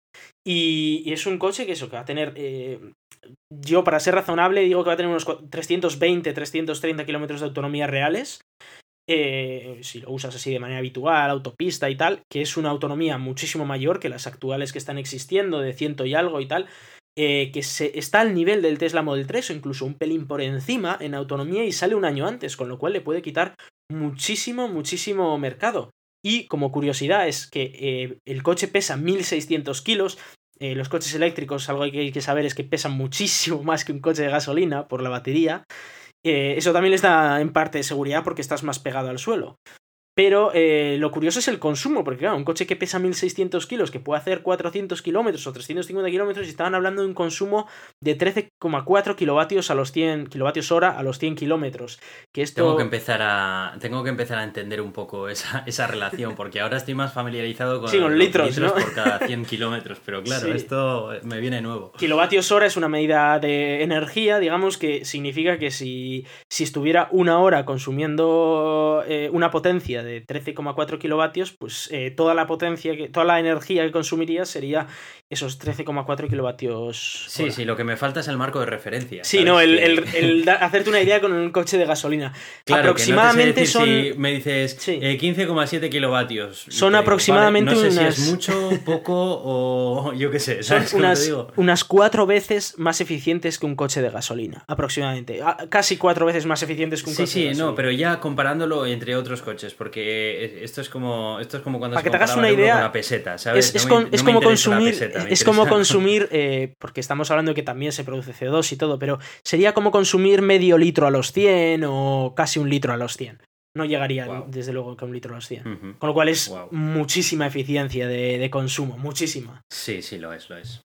Y, es un coche que eso, va a tener. Eh, yo, para ser razonable, digo que va a tener unos 320, 330 kilómetros de autonomía reales. Eh, si lo usas así de manera habitual, autopista y tal, que es una autonomía muchísimo mayor que las actuales que están existiendo, de ciento y algo y tal. Eh, que se, está al nivel del Tesla Model 3 o incluso un pelín por encima en autonomía y sale un año antes, con lo cual le puede quitar muchísimo, muchísimo mercado. Y como curiosidad es que eh, el coche pesa 1600 kilos, eh, los coches eléctricos, algo que hay que saber es que pesan muchísimo más que un coche de gasolina por la batería. Eso también les da en parte de seguridad porque estás más pegado al suelo. Pero eh, lo curioso es el consumo, porque claro, un coche que pesa 1600 kilos, que puede hacer 400 kilómetros o 350 kilómetros, y estaban hablando de un consumo de 13,4 kilovatios a los 100 kilovatios hora a los 100 kilómetros. Que esto... tengo, que empezar a, tengo que empezar a entender un poco esa, esa relación, porque ahora estoy más familiarizado con, sí, con litros, litros por cada 100 kilómetros, pero claro, sí. esto me viene nuevo. Kilovatios hora es una medida de energía, digamos que significa que si, si estuviera una hora consumiendo eh, una potencia de de 13,4 kilovatios, pues eh, toda la potencia, que, toda la energía que consumiría sería esos 13,4 kilovatios. Sí, hora. sí, lo que me falta es el marco de referencia. Sí, no, el, el, el, hacerte una idea con un coche de gasolina. Claro, aproximadamente no son. Si me dices sí. eh, 15,7 kilovatios. Son aproximadamente vale, no sé unas. Si es mucho, poco o yo qué sé. Son ¿sabes cómo unas, digo? unas cuatro veces más eficientes que un coche de gasolina, aproximadamente. Ah, Casi cuatro veces más eficientes que un sí, coche sí, de gasolina. no, pero ya comparándolo entre otros coches, porque esto es como, esto es como cuando Para se que te hagas una idea, la peseta, ¿sabes? Es, es, no me, con, es no me como consumir, peseta, es como interesa- consumir, eh, porque estamos hablando de que también se produce CO2 y todo, pero sería como consumir medio litro a los 100 o casi un litro a los 100. No llegaría, desde luego, que un litro a los 100. Ujú. Con lo cual es muchísima eficiencia de, de consumo, muchísima. Sí, sí, lo es, lo es.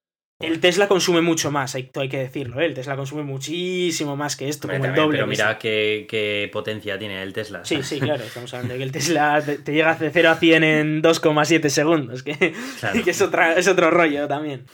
El Tesla consume mucho más, hay, hay que decirlo, ¿eh? el Tesla consume muchísimo más que esto, Hombre, como el también, doble. pero mira qué, qué potencia tiene el Tesla. Sí, sí, claro, estamos hablando de que el Tesla te, te llega de 0 a 100 en 2,7 segundos, que, Claro. que es, otra, es otro rollo también.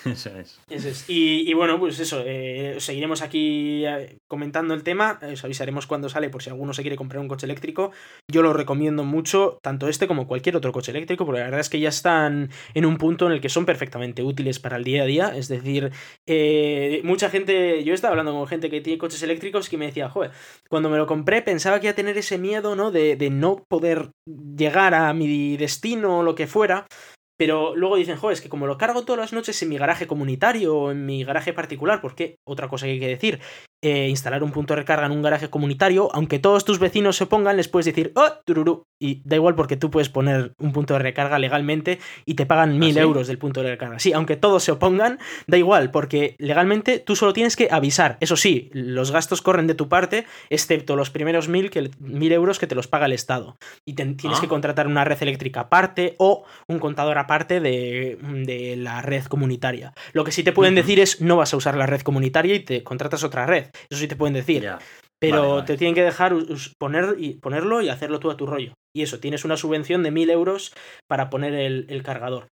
Eso es. Eso es. Y, bueno, pues eso, eh, seguiremos aquí eh, comentando el tema, os avisaremos cuando sale por si alguno se quiere comprar un coche eléctrico. Yo lo recomiendo mucho, tanto este como cualquier otro coche eléctrico, porque la verdad es que ya están en un punto en el que son perfectamente útiles para el día a día. Es decir, eh, mucha gente, yo he estado hablando con gente que tiene coches eléctricos que me decía, joder, cuando me lo compré pensaba que iba a tener ese miedo, ¿no? De no poder llegar a mi destino o lo que fuera. Pero luego dicen, joder, es que como lo cargo todas las noches en mi garaje comunitario o en mi garaje particular, porque otra cosa que hay que decir, eh, instalar un punto de recarga en un garaje comunitario, aunque todos tus vecinos se opongan, les puedes decir, oh, tururú, y da igual porque tú puedes poner un punto de recarga legalmente y te pagan mil sí? euros del punto de recarga. Sí, aunque todos se opongan, da igual, porque legalmente tú solo tienes que avisar. Eso sí, los gastos corren de tu parte, excepto los primeros mil, que, mil euros que te los paga el Estado. Y te- tienes Ah. que contratar una red eléctrica aparte o un contador aparte de, de la red comunitaria. Lo que sí te pueden decir es no vas a usar la red comunitaria y te contratas otra red. Eso sí te pueden decir. Pero Vale, vale. te tienen que dejar poner y ponerlo y hacerlo tú a tu rollo. Y eso, tienes una subvención de mil euros para poner el, el cargador.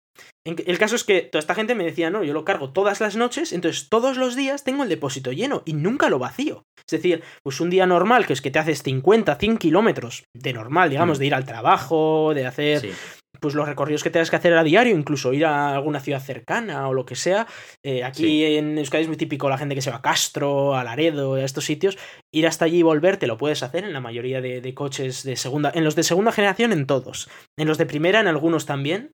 En el caso es que toda esta gente me decía, no, yo lo cargo todas las noches, entonces todos los días tengo el depósito lleno y nunca lo vacío. Es decir, pues un día normal, que es que te haces 50, 100 kilómetros de normal, digamos, Mm. de ir al trabajo, de hacer Sí. Pues los recorridos que tengas que hacer a diario, incluso ir a alguna ciudad cercana o lo que sea. Eh, aquí Sí. en Euskadi es muy típico la gente que se va a Castro, a Laredo, a estos sitios. Ir hasta allí y volver te lo puedes hacer en la mayoría de, de coches de segunda, en los de segunda generación en todos. En los de primera en algunos también.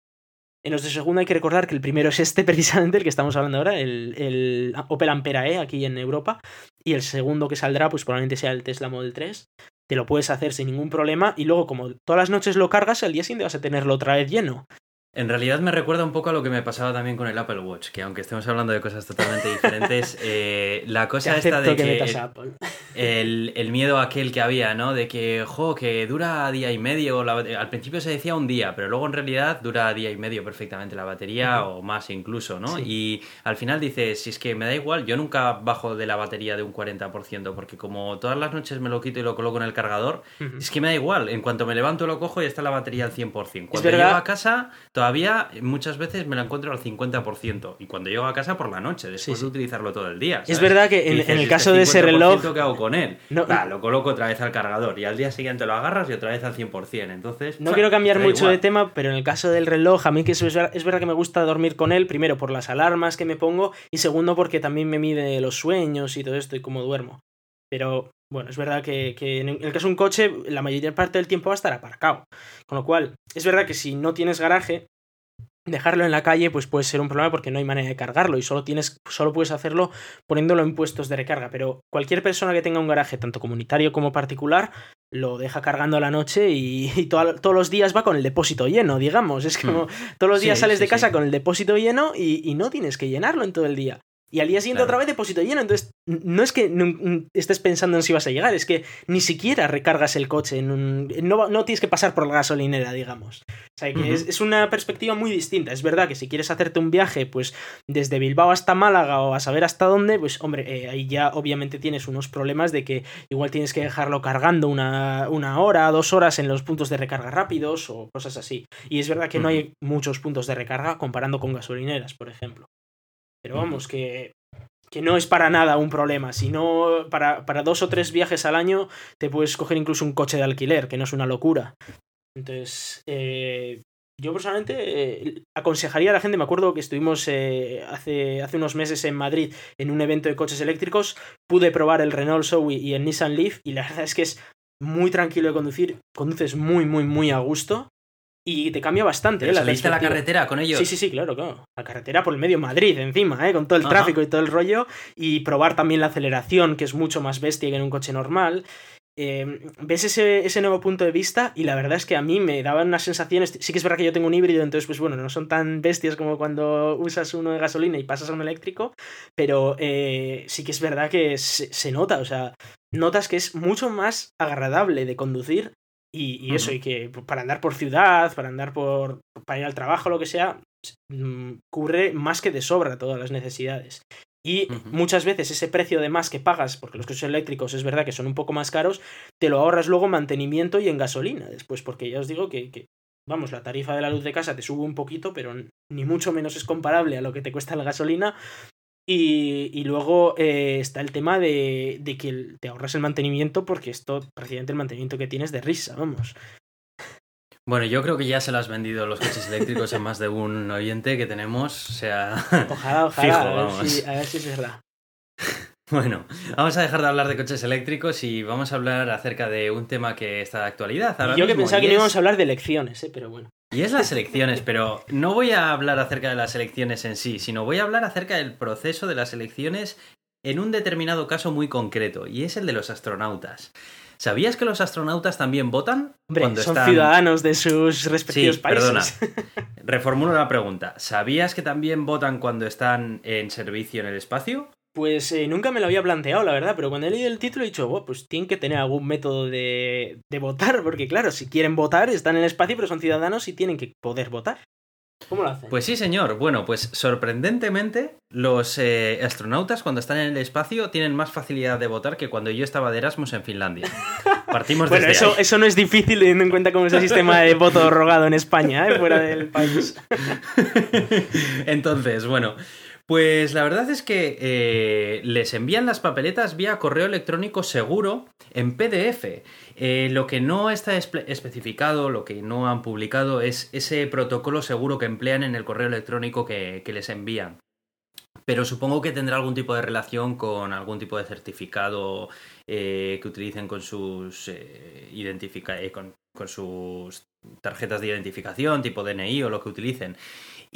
En los de segunda hay que recordar que el primero es este precisamente, el que estamos hablando ahora, el, el Opel Ampera E aquí en Europa. Y el segundo que saldrá pues probablemente sea el Tesla Model 3 te lo puedes hacer sin ningún problema y luego como todas las noches lo cargas, al día siguiente vas a tenerlo otra vez lleno. En realidad me recuerda un poco a lo que me pasaba también con el Apple Watch, que aunque estemos hablando de cosas totalmente diferentes, eh, la cosa esta acepto de que que, el, el miedo aquel que había, ¿no? De que, jo, que dura día y medio. la al principio se decía un día, pero luego en realidad dura día y medio perfectamente la batería Ujú. o más incluso, ¿no? Sí. Y al final dices, si es que me da igual, yo nunca bajo de la batería de un 40%, porque como todas las noches me lo quito y lo coloco en el cargador, Ujú. es que me da igual. En cuanto me levanto lo cojo y está la batería al 100%. Cuando llego a casa, todavía muchas veces me la encuentro al 50%. Y cuando llego a casa por la noche, después Sí, de utilizarlo todo el día. Es verdad que en, dices, en el "Este caso de ese 50%, reloj... ¿Qué hago con él? No- Va, lo coloco otra vez al cargador y al día siguiente lo agarras y otra vez al 100%. Entonces, No quiero cambiar mucho igual. de tema, pero en el caso del reloj, a mí que es verdad que me gusta dormir con él, primero por las alarmas que me pongo y segundo porque también me mide los sueños y todo esto y cómo duermo. Pero bueno, es verdad que, que en el caso de un coche, la mayor parte del tiempo va a estar aparcado. Con lo cual, es verdad que si no tienes garaje, dejarlo en la calle pues puede ser un problema porque no hay manera de cargarlo y solo tienes solo puedes hacerlo poniéndolo en puestos de recarga pero cualquier persona que tenga un garaje tanto comunitario como particular lo deja cargando a la noche y, todos los días va con el depósito lleno, digamos. Es como hmm. todos los días sales de casa con el depósito lleno y, no tienes que llenarlo en todo el día. Y al día siguiente otra vez depósito lleno. Entonces, no es que estés pensando en si vas a llegar, es que ni siquiera recargas el coche. En un, no, no, tienes que pasar por la gasolinera, digamos. O sea, que es, una perspectiva muy distinta. Es verdad que si quieres hacerte un viaje, pues desde Bilbao hasta Málaga o a saber hasta dónde, pues hombre, eh, ahí ya obviamente tienes unos problemas de que igual tienes que dejarlo cargando una, una, hora, dos horas en los puntos de recarga rápidos o cosas así. Y es verdad que no hay muchos puntos de recarga comparando con gasolineras, por ejemplo. Pero vamos, que, que no es para nada un problema. sino para, para dos o tres viajes al año te puedes coger incluso un coche de alquiler, que no es una locura. Entonces, eh, yo personalmente eh, aconsejaría a la gente, me acuerdo que estuvimos eh, hace, hace unos meses en Madrid en un evento de coches eléctricos, pude probar el Renault Zoe y el Nissan Leaf y la verdad es que es muy tranquilo de conducir, conduces muy, muy, muy a gusto y te cambia bastante. ¿eh? La ¿Saliste a la carretera con ellos? Sí, sí, sí, claro, claro. La carretera por el medio Madrid encima, ¿eh? con todo el tráfico y todo el rollo. Y probar también la aceleración, que es mucho más bestia que en un coche normal. Em, ves ese, ese, nuevo punto de vista y la verdad es que a mí me daban unas sensaciones, sí que es verdad que yo tengo un híbrido, entonces pues bueno, no son tan bestias como cuando usas uno de gasolina y pasas a un eléctrico, pero eh, sí que es verdad que se, se, nota, o sea, notas que es mucho más agradable de conducir y, eso, y que para andar por ciudad, para andar por. para ir al trabajo, lo que sea, mm, cubre más que de sobra todas las necesidades. Y muchas veces ese precio de más que pagas, porque los coches eléctricos es verdad que son un poco más caros, te lo ahorras luego en mantenimiento y en gasolina después, porque ya os digo que, que, vamos, la tarifa de la luz de casa te sube un poquito, pero ni mucho menos es comparable a lo que te cuesta la gasolina. Y, luego eh, está el tema de, de, que te ahorras el mantenimiento porque esto, precisamente el mantenimiento que tienes de risa, vamos. Bueno, yo creo que ya se lo has vendido los coches eléctricos a más de un oyente que tenemos, o sea... Ojalá, ojalá, a, ver si, a ver si es verdad. Bueno, vamos a dejar de hablar de coches eléctricos y vamos a hablar acerca de un tema que está de actualidad. yo que pensaba que no íbamos a hablar de elecciones, ¿eh? pero bueno. Y es las elecciones, pero no voy a hablar acerca de las elecciones en sí, sino voy a hablar acerca del proceso de las elecciones en un determinado caso muy concreto, y es el de los astronautas. ¿Sabías que los astronautas también votan? Hombre, son ciudadanos de sus respectivos países. Perdona. Reformulo la pregunta. ¿Sabías que también votan cuando están en servicio en el espacio? Pues eh, nunca me lo había planteado, la verdad, pero cuando he leído el título he dicho, pues tienen que tener algún método de, de votar, porque claro, si quieren votar, están en el espacio, pero son ciudadanos y tienen que poder votar. ¿Cómo lo hacen? Pues sí, señor. Bueno, pues sorprendentemente, los eh, astronautas cuando están en el espacio tienen más facilidad de votar que cuando yo estaba de Erasmus en Finlandia. Partimos bueno, eso, eso no es difícil teniendo en cuenta cómo es el sistema de voto rogado en España, ¿eh? fuera del país. Entonces, bueno, pues la verdad es que eh, les envían las papeletas vía correo electrónico seguro en PDF. Eh, lo que no está especificado, lo que no han publicado es ese protocolo seguro que emplean en el correo electrónico que, les envían. Pero supongo que tendrá algún tipo de relación con algún tipo de certificado eh, que utilicen con sus con sus tarjetas de identificación, tipo DNI o lo que utilicen.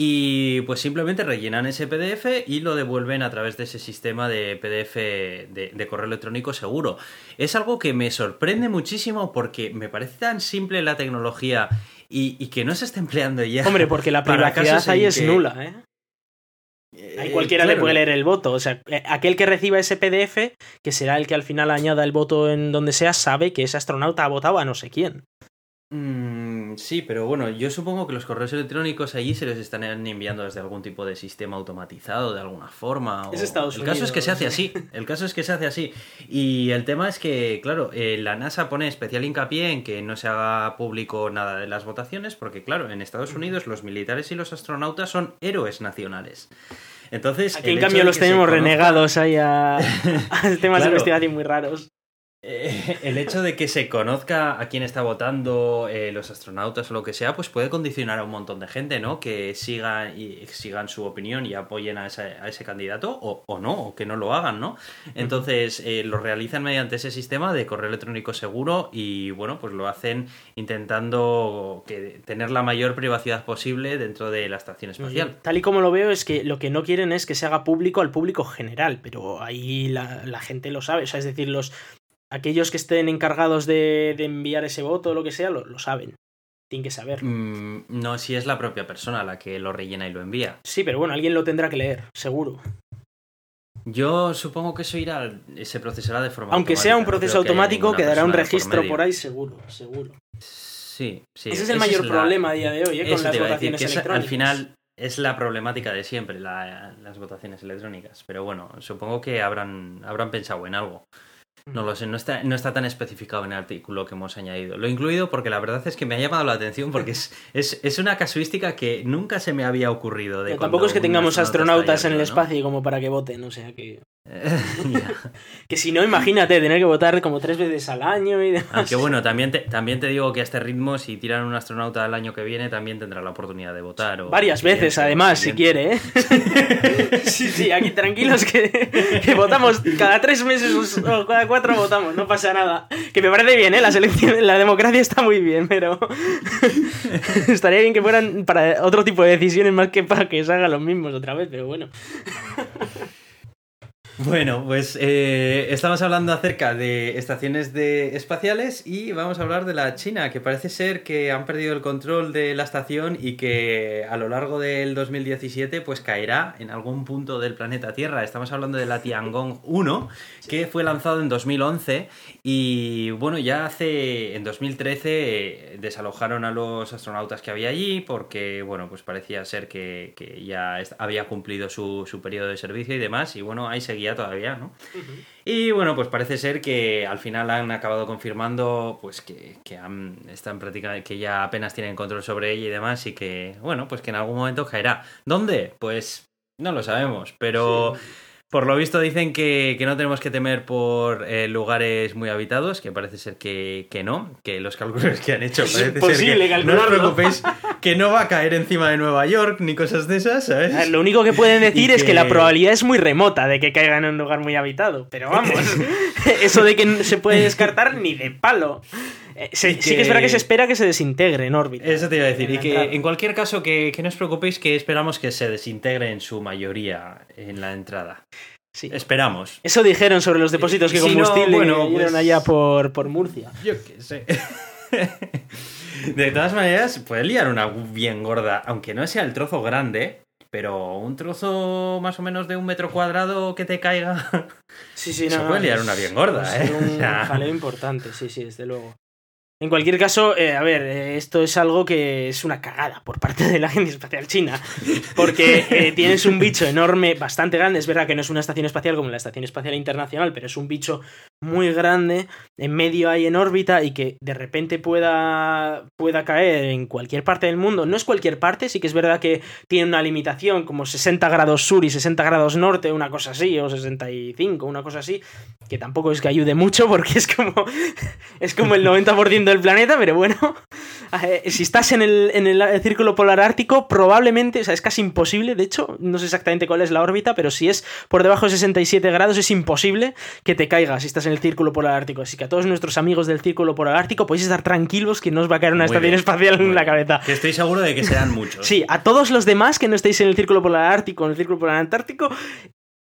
Y pues simplemente rellenan ese PDF y lo devuelven a través de ese sistema de PDF de, correo electrónico seguro. Es algo que me sorprende muchísimo porque me parece tan simple la tecnología y, que no se está empleando ya. Hombre, porque la privacidad ahí es nula, ¿eh? Ahí eh, cualquiera le puede leer el voto. O sea, eh, aquel que reciba ese PDF, que será el que al final añada el voto en donde sea, sabe que ese astronauta ha votado a no sé quién. Mm, sí, pero bueno, yo supongo que los correos electrónicos allí se les están enviando desde algún tipo de sistema automatizado, de alguna forma. Es Estados el caso es que se hace así. El caso es que se hace así. Y el tema es que, claro, eh, la NASA pone especial hincapié en que no se haga público nada de las votaciones, porque, claro, en Estados Unidos los militares y los astronautas son héroes nacionales. Entonces, Aquí en cambio los tenemos renegados ahí a, temas de investigación muy raros. Eh, el hecho de que se conozca a quién está votando eh, los astronautas o lo que sea, pues puede condicionar a un montón de gente, ¿no? Que sigan, y, sigan su opinión y apoyen a ese, candidato o, no, o que no lo hagan, ¿no? Entonces eh, lo realizan mediante ese sistema de correo electrónico seguro y bueno, pues lo hacen intentando que, tener la mayor privacidad posible dentro de la estación espacial. Tal y como lo veo es que lo que no quieren es que se haga público al público general, pero ahí la, la gente lo sabe, o sea, es decir, los aquellos que estén encargados de, de enviar ese voto o lo que sea, lo, lo saben. Tienen que saber. Mm, no, si es la propia persona la que lo rellena y lo envía. Sí, pero bueno, alguien lo tendrá que leer, seguro. Yo supongo que eso irá, se procesará de forma Aunque sea un proceso que automático, ninguna quedará un por registro por ahí, seguro, seguro. Sí, sí. Ese es el mayor problema a día de hoy, ¿eh? con las votaciones que esa, electrónicas. al final es la problemática de siempre, la- las votaciones electrónicas. Pero bueno, supongo que habrán, habrán pensado en algo. No lo sé, no está, no está tan especificado en el artículo que hemos añadido. Lo he incluido porque la verdad es que me ha llamado la atención porque es, es, es una casuística que nunca se me había ocurrido. De tampoco es que tengamos astronauta astronautas en el espacio como para que voten, o sea que... Que si no, imagínate, tener que votar como tres veces al año y demás. Aunque bueno, también te, también te digo que a este ritmo, si tiran un astronauta el año que viene, también tendrá la oportunidad de votar. O Varias veces, además, si quiere, ¿eh? sí, sí, aquí tranquilos que, que votamos cada tres meses o cada cuatro votamos, no pasa nada. Que me parece bien, ¿eh? La selección, la democracia está muy bien, pero estaría bien que fueran para otro tipo de decisiones más que para que se hagan los mismos otra vez, pero bueno. Bueno, pues eh, estamos hablando acerca de estaciones de espaciales y vamos a hablar de la China, que parece ser que han perdido el control de la estación y que a lo largo del 2017 pues caerá en algún punto del planeta Tierra. Estamos hablando de la Tiangong 1, que fue lanzado en 2011 y bueno, ya hace en 2013 eh, desalojaron a los astronautas que había allí porque bueno, pues parecía ser que, que ya había cumplido su, su periodo de servicio y demás y bueno, ahí seguía todavía, ¿no? Y bueno, pues parece ser que al final han acabado confirmando pues que, que han, están prácticamente, que ya apenas tienen control sobre ella y demás y que bueno, pues que en algún momento caerá. ¿Dónde? Pues no lo sabemos, pero por lo visto dicen que, que no tenemos que temer por eh, lugares muy habitados, que parece ser que, que no, que los cálculos que han hecho Es parece imposible ser que no os preocupéis, que no va a caer encima de Nueva York ni cosas de esas, ¿sabes? Ver, Lo único que pueden decir Y es que la probabilidad es muy remota de que caigan en un lugar muy habitado. Pero vamos, eso de que se puede descartar ni de palo. Eh, se- Sí que es verdad que- se espera que se desintegre en órbita. Eso te iba a decir. Y que entrada. en cualquier caso, que, que no os preocupéis, que esperamos que se desintegre en su mayoría en la entrada. Sí. Esperamos. Eso dijeron sobre los depósitos de Si no, combustible bueno, que dieron pues- allá por, por Murcia. Yo qué sé. De todas maneras, puede liar una bien gorda, aunque no sea el trozo grande, pero un trozo más o menos de un metro cuadrado que te caiga. Sí, sí, Eso no, puede liar una bien gorda, ¿eh? Un jaleo importante, sí, sí, desde luego. En cualquier caso, eh, a ver, eh, esto es algo que es una cagada por parte de la Agencia Espacial China, porque eh, tienes un bicho enorme, bastante grande, es verdad que no es una estación espacial como la Estación Espacial Internacional, pero es un bicho muy grande, en medio ahí en órbita y que de repente pueda, pueda caer en cualquier parte del mundo. No es cualquier parte, sí que es verdad que tiene una limitación como 60 grados sur y 60 grados norte, una cosa así, o 65, una cosa así, que tampoco es que ayude mucho porque es como, es como el 90% del planeta, pero bueno, si estás en el, en el círculo polar ártico, probablemente, o sea, es casi imposible, de hecho, no sé exactamente cuál es la órbita, pero si es por debajo de 67 grados es imposible que te caigas si estás en el círculo polar ártico. Así que a todos nuestros amigos del círculo polar ártico podéis estar tranquilos que no os va a caer una Muy estación bien, espacial en la cabeza. Que estoy seguro de que serán muchos. Sí, a todos los demás que no estéis en el círculo polar ártico en el círculo polar antártico,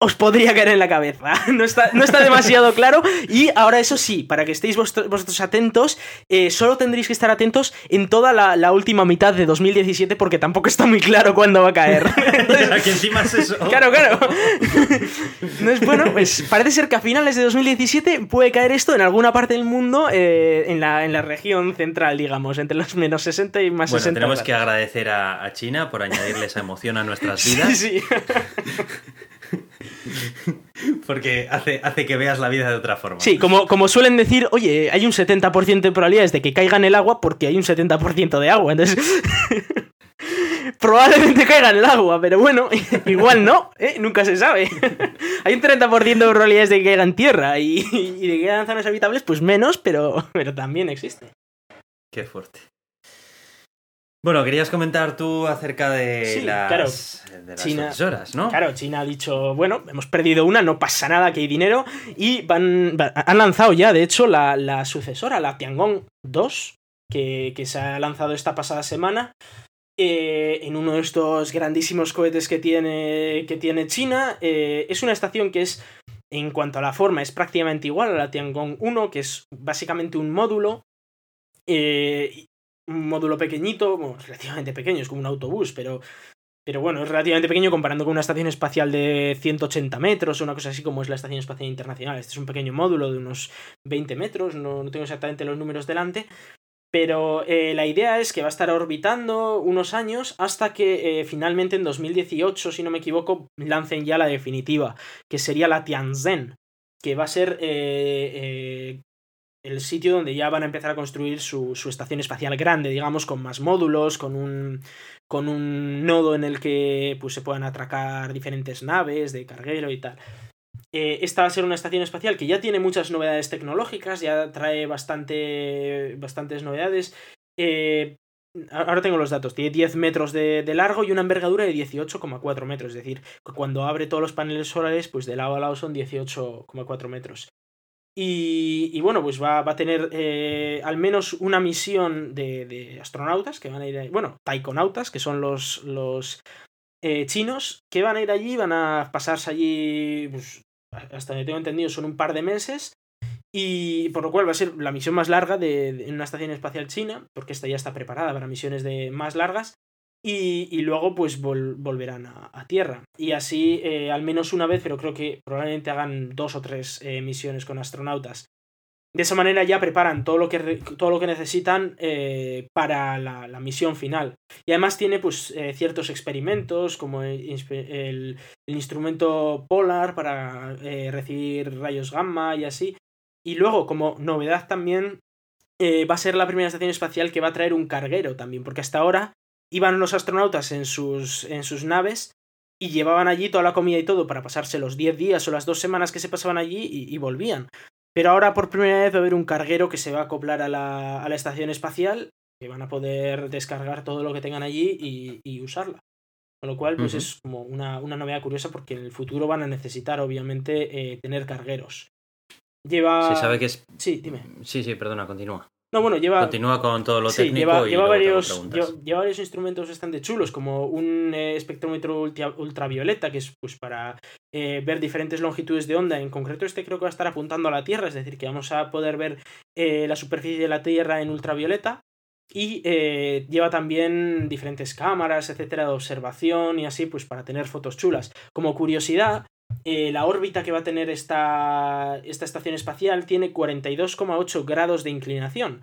os podría caer en la cabeza. No está, no está demasiado claro. Y ahora, eso sí, para que estéis vosotros, vosotros atentos, eh, solo tendréis que estar atentos en toda la, la última mitad de 2017, porque tampoco está muy claro cuándo va a caer. que encima es eso. Claro, claro. No es bueno, pues parece ser que a finales de 2017 puede caer esto en alguna parte del mundo, eh, en, la, en la región central, digamos, entre los menos 60 y más Bueno, 60. tenemos que agradecer a, a China por añadirle esa emoción a nuestras vidas, Sí, sí. porque hace, hace que veas la vida de otra forma. Sí, como, como suelen decir, oye, hay un 70% de probabilidades de que caiga en el agua porque hay un 70% de agua. Entonces, probablemente caiga en el agua, pero bueno, igual no, ¿eh? nunca se sabe. hay un 30% de probabilidades de que caiga en tierra y, y de que caigan zonas habitables, pues menos, pero, pero también existe. Qué fuerte. Bueno, querías comentar tú acerca de Sí, las, claro. de las China- sucesoras, ¿no? Claro, China ha dicho, bueno, hemos perdido una, no pasa nada, que hay dinero, y van, va- han lanzado ya, de hecho, la, la sucesora, la Tiangong 2, que, que se ha lanzado esta pasada semana, eh, en uno de estos grandísimos cohetes que tiene, que tiene China. Eh, es una estación que es En cuanto a la forma, es prácticamente igual a la Tiangong 1, que es básicamente un módulo. Eh, un módulo pequeñito, relativamente pequeño, es como un autobús, pero, pero bueno, es relativamente pequeño comparando con una estación espacial de 180 metros o una cosa así como es la Estación Espacial Internacional. Este es un pequeño módulo de unos 20 metros, no, no tengo exactamente los números delante, pero eh, la idea es que va a estar orbitando unos años hasta que eh, finalmente en 2018, si no me equivoco, lancen ya la definitiva, que sería la Tianzhen, que va a ser eh, el sitio donde ya van a empezar a construir su, su, estación espacial grande, digamos, con más módulos, con un, con un nodo en el que pues, se puedan atracar diferentes naves de carguero y tal. Eh, esta va a ser una estación espacial que ya tiene muchas novedades tecnológicas, ya trae bastante, bastantes novedades. Eh, ahora tengo los datos, tiene 10 metros de, largo y una envergadura de 18,4 metros, es decir, cuando abre todos los paneles solares, pues de lado a lado son 18,4 metros. Y, bueno, pues va, a tener eh, al menos una misión de, astronautas que van a ir, bueno, taikonautas, que son los, los chinos, que van a ir allí, van a pasarse allí pues, hasta donde tengo entendido, son un par de meses. Y por lo cual va a ser la misión más larga de, una estación espacial china, porque esta ya está preparada para misiones de más largas. Y, luego, pues volverán a, Tierra. Y así, eh, al menos una vez, pero creo que probablemente hagan dos o tres eh, misiones con astronautas. De esa manera ya preparan todo lo que, todo lo que necesitan eh, para la, misión final. Y además tiene pues ciertos experimentos como el, instrumento Polar para recibir rayos gamma y así. Y luego, como novedad también, va a ser la primera estación espacial que va a traer un carguero también, porque hasta ahora iban los astronautas en sus, en sus naves y llevaban allí toda la comida y todo para pasarse los 10 días o las dos semanas que se pasaban allí y volvían. Pero ahora por primera vez va a haber un carguero que se va a acoplar a la, a la estación espacial, que van a poder descargar todo lo que tengan allí y, usarla. Con lo cual, pues es como una, una, novedad curiosa porque en el futuro van a necesitar, obviamente, eh, tener cargueros. Lleva. Se sabe que es. Sí, dime. Sí, sí, perdona, continúa. No, bueno, lleva. Continúa con todo lo técnico. Lleva, lleva varios, lleva, varios instrumentos bastante chulos, como un eh, espectrómetro ultravioleta, que es pues para eh, ver diferentes longitudes de onda. En concreto, este creo que va a estar apuntando a la Tierra, es decir, que vamos a poder ver eh, la superficie de la Tierra en ultravioleta. Y lleva también diferentes cámaras, etcétera, de observación y así, pues para tener fotos chulas. Como curiosidad, eh, la órbita que va a tener esta, esta estación espacial tiene 42,8 grados de inclinación.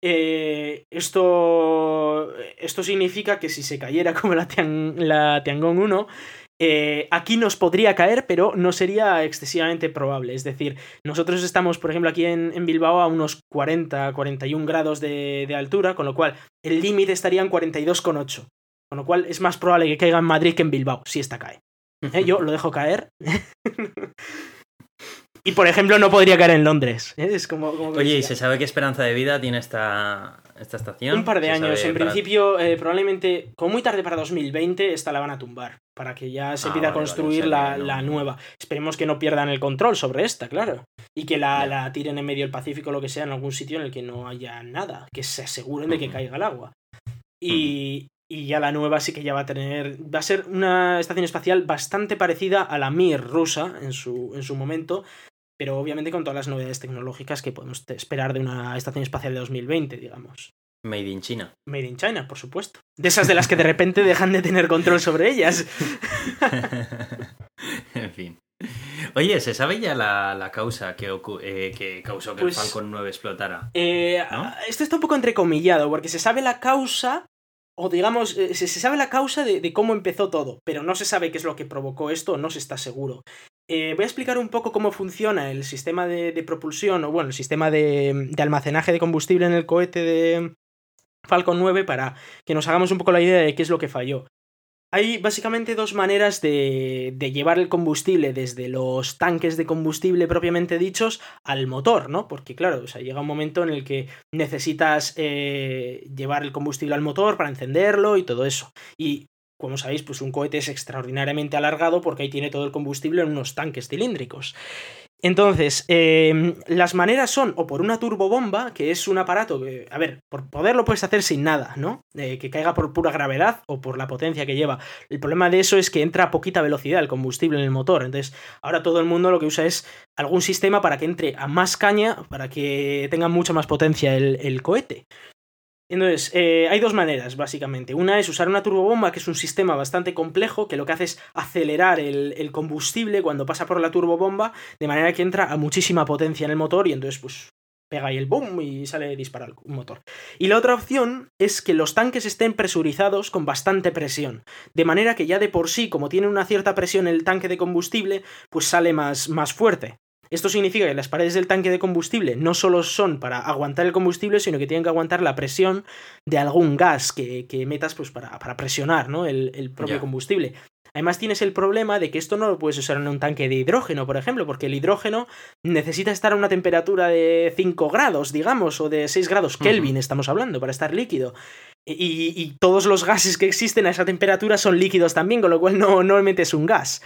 Eh, esto, esto significa que si se cayera como la, la Tiangong 1, eh, aquí nos podría caer, pero no sería excesivamente probable. Es decir, nosotros estamos, por ejemplo, aquí en, Bilbao a unos 40, 41 grados de, de altura, con lo cual el límite estaría en 42,8. Con lo cual es más probable que caiga en Madrid que en Bilbao, si esta cae. ¿Eh? Yo lo dejo caer. y por ejemplo, no podría caer en Londres. ¿eh? Es como, Oye, ¿y se sabe qué esperanza de vida tiene esta, esta estación? Un par de años. En principio, eh, probablemente, como muy tarde para 2020, esta la van a tumbar. Para que ya se ah, pida construir la, nueva. Esperemos que no pierdan el control sobre esta, claro. Y que la, la tiren en medio del Pacífico o lo que sea, en algún sitio en el que no haya nada. Que se aseguren de que caiga el agua. Y, y ya la nueva sí que ya va a tener. Va a ser una estación espacial bastante parecida a la Mir rusa en su, en su momento, pero obviamente con todas las novedades tecnológicas que podemos esperar de una estación espacial de 2020, digamos. Made in China. Made in China, por supuesto. De esas de las que de repente dejan de tener control sobre ellas. en fin. Oye, ¿se sabe ya la, causa que, eh, que, causó que el pues, Falcon 9 explotara? Eh, Esto está un poco entrecomillado, porque se sabe la causa, o digamos, eh, se, sabe la causa de, cómo empezó todo, pero no se sabe qué es lo que provocó esto, no se está seguro. Eh, voy a explicar un poco cómo funciona el sistema de, propulsión, o bueno, el sistema de, de, almacenaje de combustible en el cohete de Falcon 9 para que nos hagamos un poco la idea de qué es lo que falló. Hay básicamente dos maneras de, llevar el combustible desde los tanques de combustible propiamente dichos al motor, ¿no? Porque claro, llega un momento en el que necesitas eh, llevar el combustible al motor para encenderlo y todo eso. Y como sabéis, pues un cohete es extraordinariamente alargado porque ahí tiene todo el combustible en unos tanques cilíndricos. Entonces, em, las maneras son o por una turbobomba, que es un aparato que, a ver, por poder lo puedes hacer sin nada, ¿no? Eh, que caiga por pura gravedad o por la potencia que lleva. El problema de eso es que entra a poquita velocidad el combustible en el motor. Entonces, ahora todo el mundo lo que usa es algún sistema para que entre a más caña, para que tenga mucha más potencia el cohete. Entonces, eh, hay dos maneras, básicamente. Una es usar una turbobomba, que es un sistema bastante complejo, que lo que hace es acelerar el, combustible cuando pasa por la turbobomba, de manera que entra a muchísima potencia en el motor y entonces, pues, pega ahí el boom y sale disparar un motor. Y la otra opción es que los tanques estén presurizados con bastante presión, de manera que ya de por sí, como tiene una cierta presión el tanque de combustible, pues sale más, más fuerte. Esto significa que las paredes del tanque de combustible no solo son para aguantar el combustible, sino que tienen que aguantar la presión de algún gas que, metas pues, para, presionar ¿no? el, propio combustible. Además tienes el problema de que esto no lo puedes usar en un tanque de hidrógeno, por ejemplo, porque el hidrógeno necesita estar a una temperatura de 5 grados, digamos, o de 6 grados Kelvin, estamos hablando, para estar líquido. Y, todos los gases que existen a esa temperatura son líquidos también, con lo cual no, no metes un gas.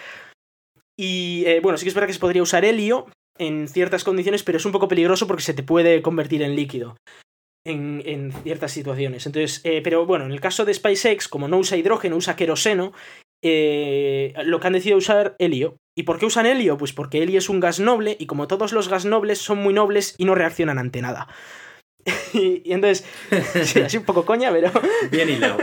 Y eh, bueno, sí que es verdad que se podría usar helio en ciertas condiciones, pero es un poco peligroso porque se te puede convertir en líquido. En, ciertas situaciones. Entonces, eh, pero bueno, en el caso de SpaceX, como no usa hidrógeno, usa queroseno, eh, lo que han decidido usar helio. ¿Y por qué usan helio? Pues porque helio es un gas noble y como todos los gas nobles son muy nobles y no reaccionan ante nada. y, entonces, sí, así un poco coña, pero... Bien hilado.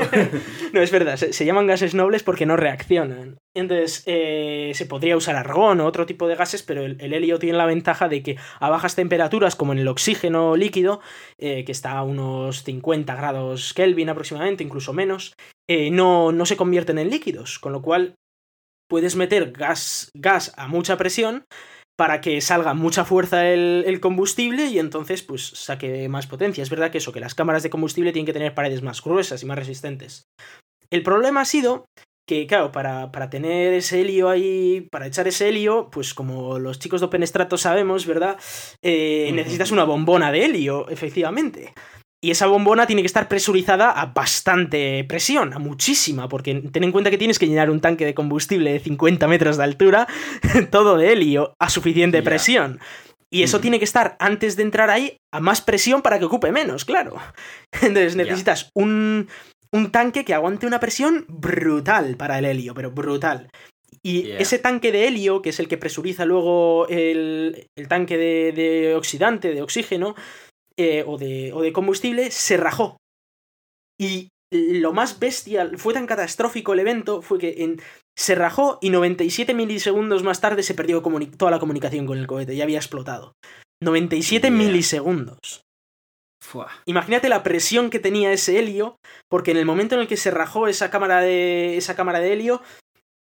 no, es verdad, se, llaman gases nobles porque no reaccionan. Entonces, eh, se podría usar argón o otro tipo de gases, pero el, helio tiene la ventaja de que a bajas temperaturas, como en el oxígeno líquido, eh, que está a unos 50 grados Kelvin aproximadamente, incluso menos, eh, no, no se convierten en líquidos, con lo cual puedes meter gas, gas a mucha presión para que salga mucha fuerza el, combustible y entonces pues saque más potencia. Es verdad que eso, que las cámaras de combustible tienen que tener paredes más gruesas y más resistentes. El problema ha sido que, claro, para, para tener ese helio ahí, para echar ese helio, pues como los chicos de OpenStrato sabemos, ¿verdad? Eh, necesitas una bombona de helio, efectivamente. Y esa bombona tiene que estar presurizada a bastante presión, a muchísima, porque ten en cuenta que tienes que llenar un tanque de combustible de 50 metros de altura, todo de helio, a suficiente presión. Y eso tiene que estar antes de entrar ahí a más presión para que ocupe menos, claro. Entonces necesitas un, un, tanque que aguante una presión brutal para el helio, pero brutal. Y ese tanque de helio, que es el que presuriza luego el, el tanque de, de, oxidante, de oxígeno, eh, o, de, o de combustible se rajó. Y lo más bestial, fue tan catastrófico el evento, fue que en, se rajó y 97 milisegundos más tarde se perdió toda la comunicación con el cohete, ya había explotado. 97 milisegundos. Imagínate la presión que tenía ese helio, porque en el momento en el que se rajó esa cámara de, esa cámara de helio,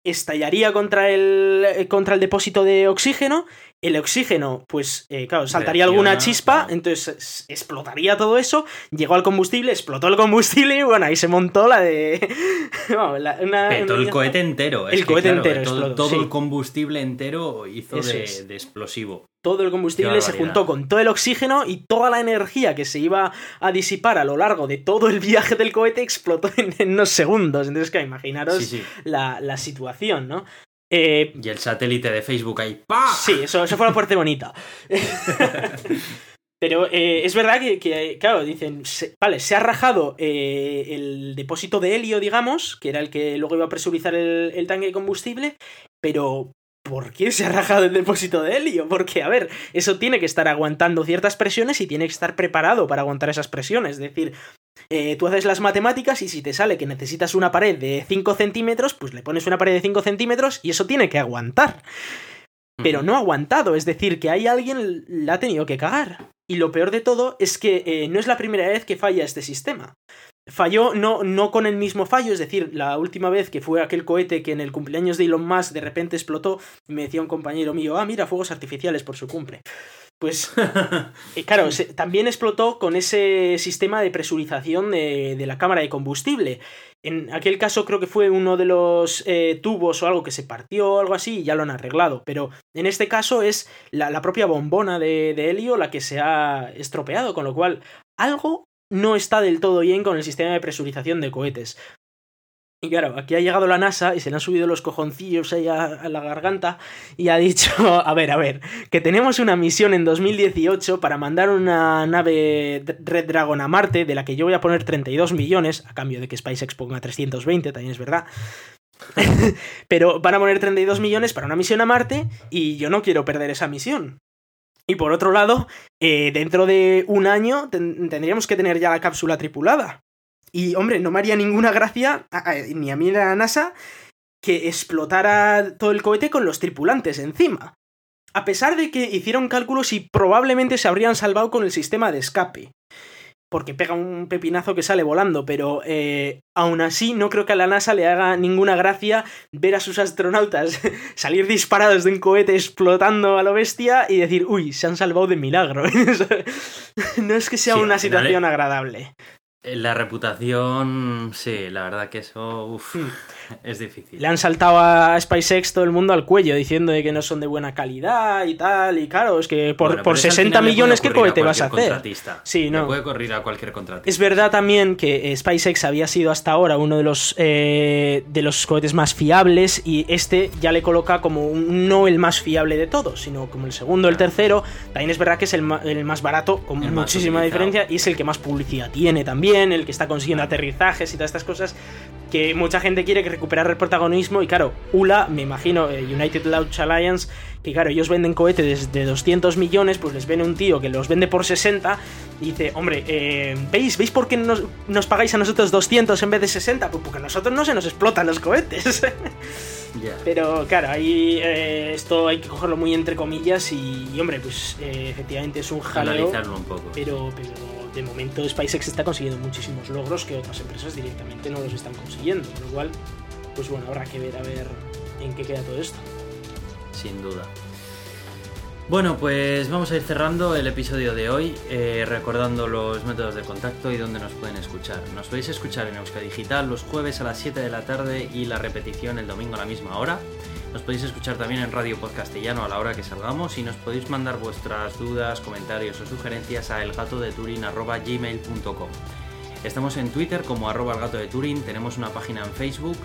estallaría contra el, eh, contra el depósito de oxígeno, el oxígeno, pues, eh, claro, saltaría alguna chispa, entonces explotaría todo eso, llegó al combustible, explotó el combustible y bueno, ahí se montó la de... todo el cohete entero. El cohete entero Todo, el combustible entero hizo de, explosivo. Todo el combustible se juntó con todo el oxígeno y toda la energía que se iba a disipar a lo largo de todo el viaje del cohete explotó en, unos segundos. Entonces, que imaginaros La, la situación, ¿no? Eh, y el satélite de Facebook ahí. ¡Pah! Sí, eso, eso fue la parte bonita. Pero eh, es verdad que, claro, dicen, vale, se ha rajado eh, el depósito de helio, digamos, que era el que luego iba a presurizar el, tanque de combustible, pero ¿por qué se ha rajado el depósito de helio? Porque, a ver, eso tiene que estar aguantando ciertas presiones y tiene que estar preparado para aguantar esas presiones. Es decir, eh, tú haces las matemáticas y si te sale que necesitas una pared de 5 centímetros, pues le pones una pared de 5 centímetros y eso tiene que aguantar. Pero no ha aguantado, es decir, que hay alguien la ha tenido que cagar. Y lo peor de todo es que eh, no es la primera vez que falla este sistema. Falló no, no con el mismo fallo, es decir, la última vez que fue aquel cohete que en el cumpleaños de Elon Musk de repente explotó, me decía un compañero mío, ah, mira, fuegos artificiales por su cumple. Pues, eh, claro, también explotó con ese sistema de presurización de, la cámara de combustible. En aquel caso creo que fue uno de los eh, tubos o algo que se partió o algo así y ya lo han arreglado. Pero en este caso es la, propia bombona de, de, helio la que se ha estropeado, con lo cual algo no está del todo bien con el sistema de presurización de cohetes. Y claro, aquí ha llegado la NASA y se le han subido los cojoncillos ahí a, la garganta y ha dicho, a ver, a ver, que tenemos una misión en 2018 para mandar una nave Red Dragon a Marte, de la que yo voy a poner 32 millones, a cambio de que SpaceX ponga 320, también es verdad. Pero van a poner 32 millones para una misión a Marte y yo no quiero perder esa misión. Y por otro lado, eh, dentro de un año tendríamos que tener ya la cápsula tripulada. Y, hombre, no me haría ninguna gracia, ni a mí ni a la NASA, que explotara todo el cohete con los tripulantes encima. A pesar de que hicieron cálculos y probablemente se habrían salvado con el sistema de escape. Porque pega un pepinazo que sale volando, pero eh, aún así no creo que a la NASA le haga ninguna gracia ver a sus astronautas salir disparados de un cohete explotando a lo bestia y decir, uy, se han salvado de milagro. no es que sea una situación agradable. La reputación, sí, la verdad que eso uf, hmm. Es difícil. Le han saltado a SpaceX todo el mundo al cuello diciendo de que no son de buena calidad y tal. Y claro, es que por, por 60 millones, ¿qué cohete vas a hacer? Sí, no. puede correr a cualquier contratista. Es verdad también que eh, SpaceX había sido hasta ahora uno de los, eh, de los cohetes más fiables y este ya le coloca como no el más fiable de todos, sino como el segundo, el tercero. También es verdad que es el, más barato, con muchísima diferencia, y es el que más publicidad tiene también el que está consiguiendo aterrizajes y todas estas cosas, que mucha gente quiere recuperar el protagonismo y claro, ULA, me imagino, eh, United Launch Alliance, que claro, ellos venden cohetes de 200 millones, pues les viene un tío que los vende por 60 y dice, hombre, eh, ¿veis? ¿Veis por qué nos, pagáis a nosotros 200 en vez de 60? Pues porque a nosotros no se nos explotan los cohetes. Pero claro, ahí eh, esto hay que cogerlo muy entre comillas y, hombre, pues efectivamente es un jaleo. un poco. pero de momento SpaceX está consiguiendo muchísimos logros que otras empresas directamente no los están consiguiendo. Con lo cual, pues bueno, habrá que ver a ver en qué queda todo esto. Sin duda. Bueno, pues vamos a ir cerrando el episodio de hoy, eh, recordando los métodos de contacto y dónde nos pueden escuchar. Nos podéis escuchar en Euska Digital los jueves a las 7 de la tarde y la repetición el domingo a la misma hora. Nos podéis escuchar también en Radio Podcastellano a la hora que salgamos y nos podéis mandar vuestras dudas, comentarios o sugerencias a elgatodeturin.gmail.com Estamos en Twitter como arroba el gato de Turing, tenemos una página en Facebook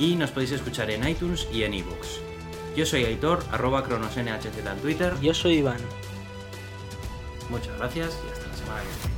y nos podéis escuchar en iTunes y en ebooks. Yo soy Aitor, arroba cronosnhz en Twitter. Yo soy Iván. Muchas gracias y hasta la semana que viene.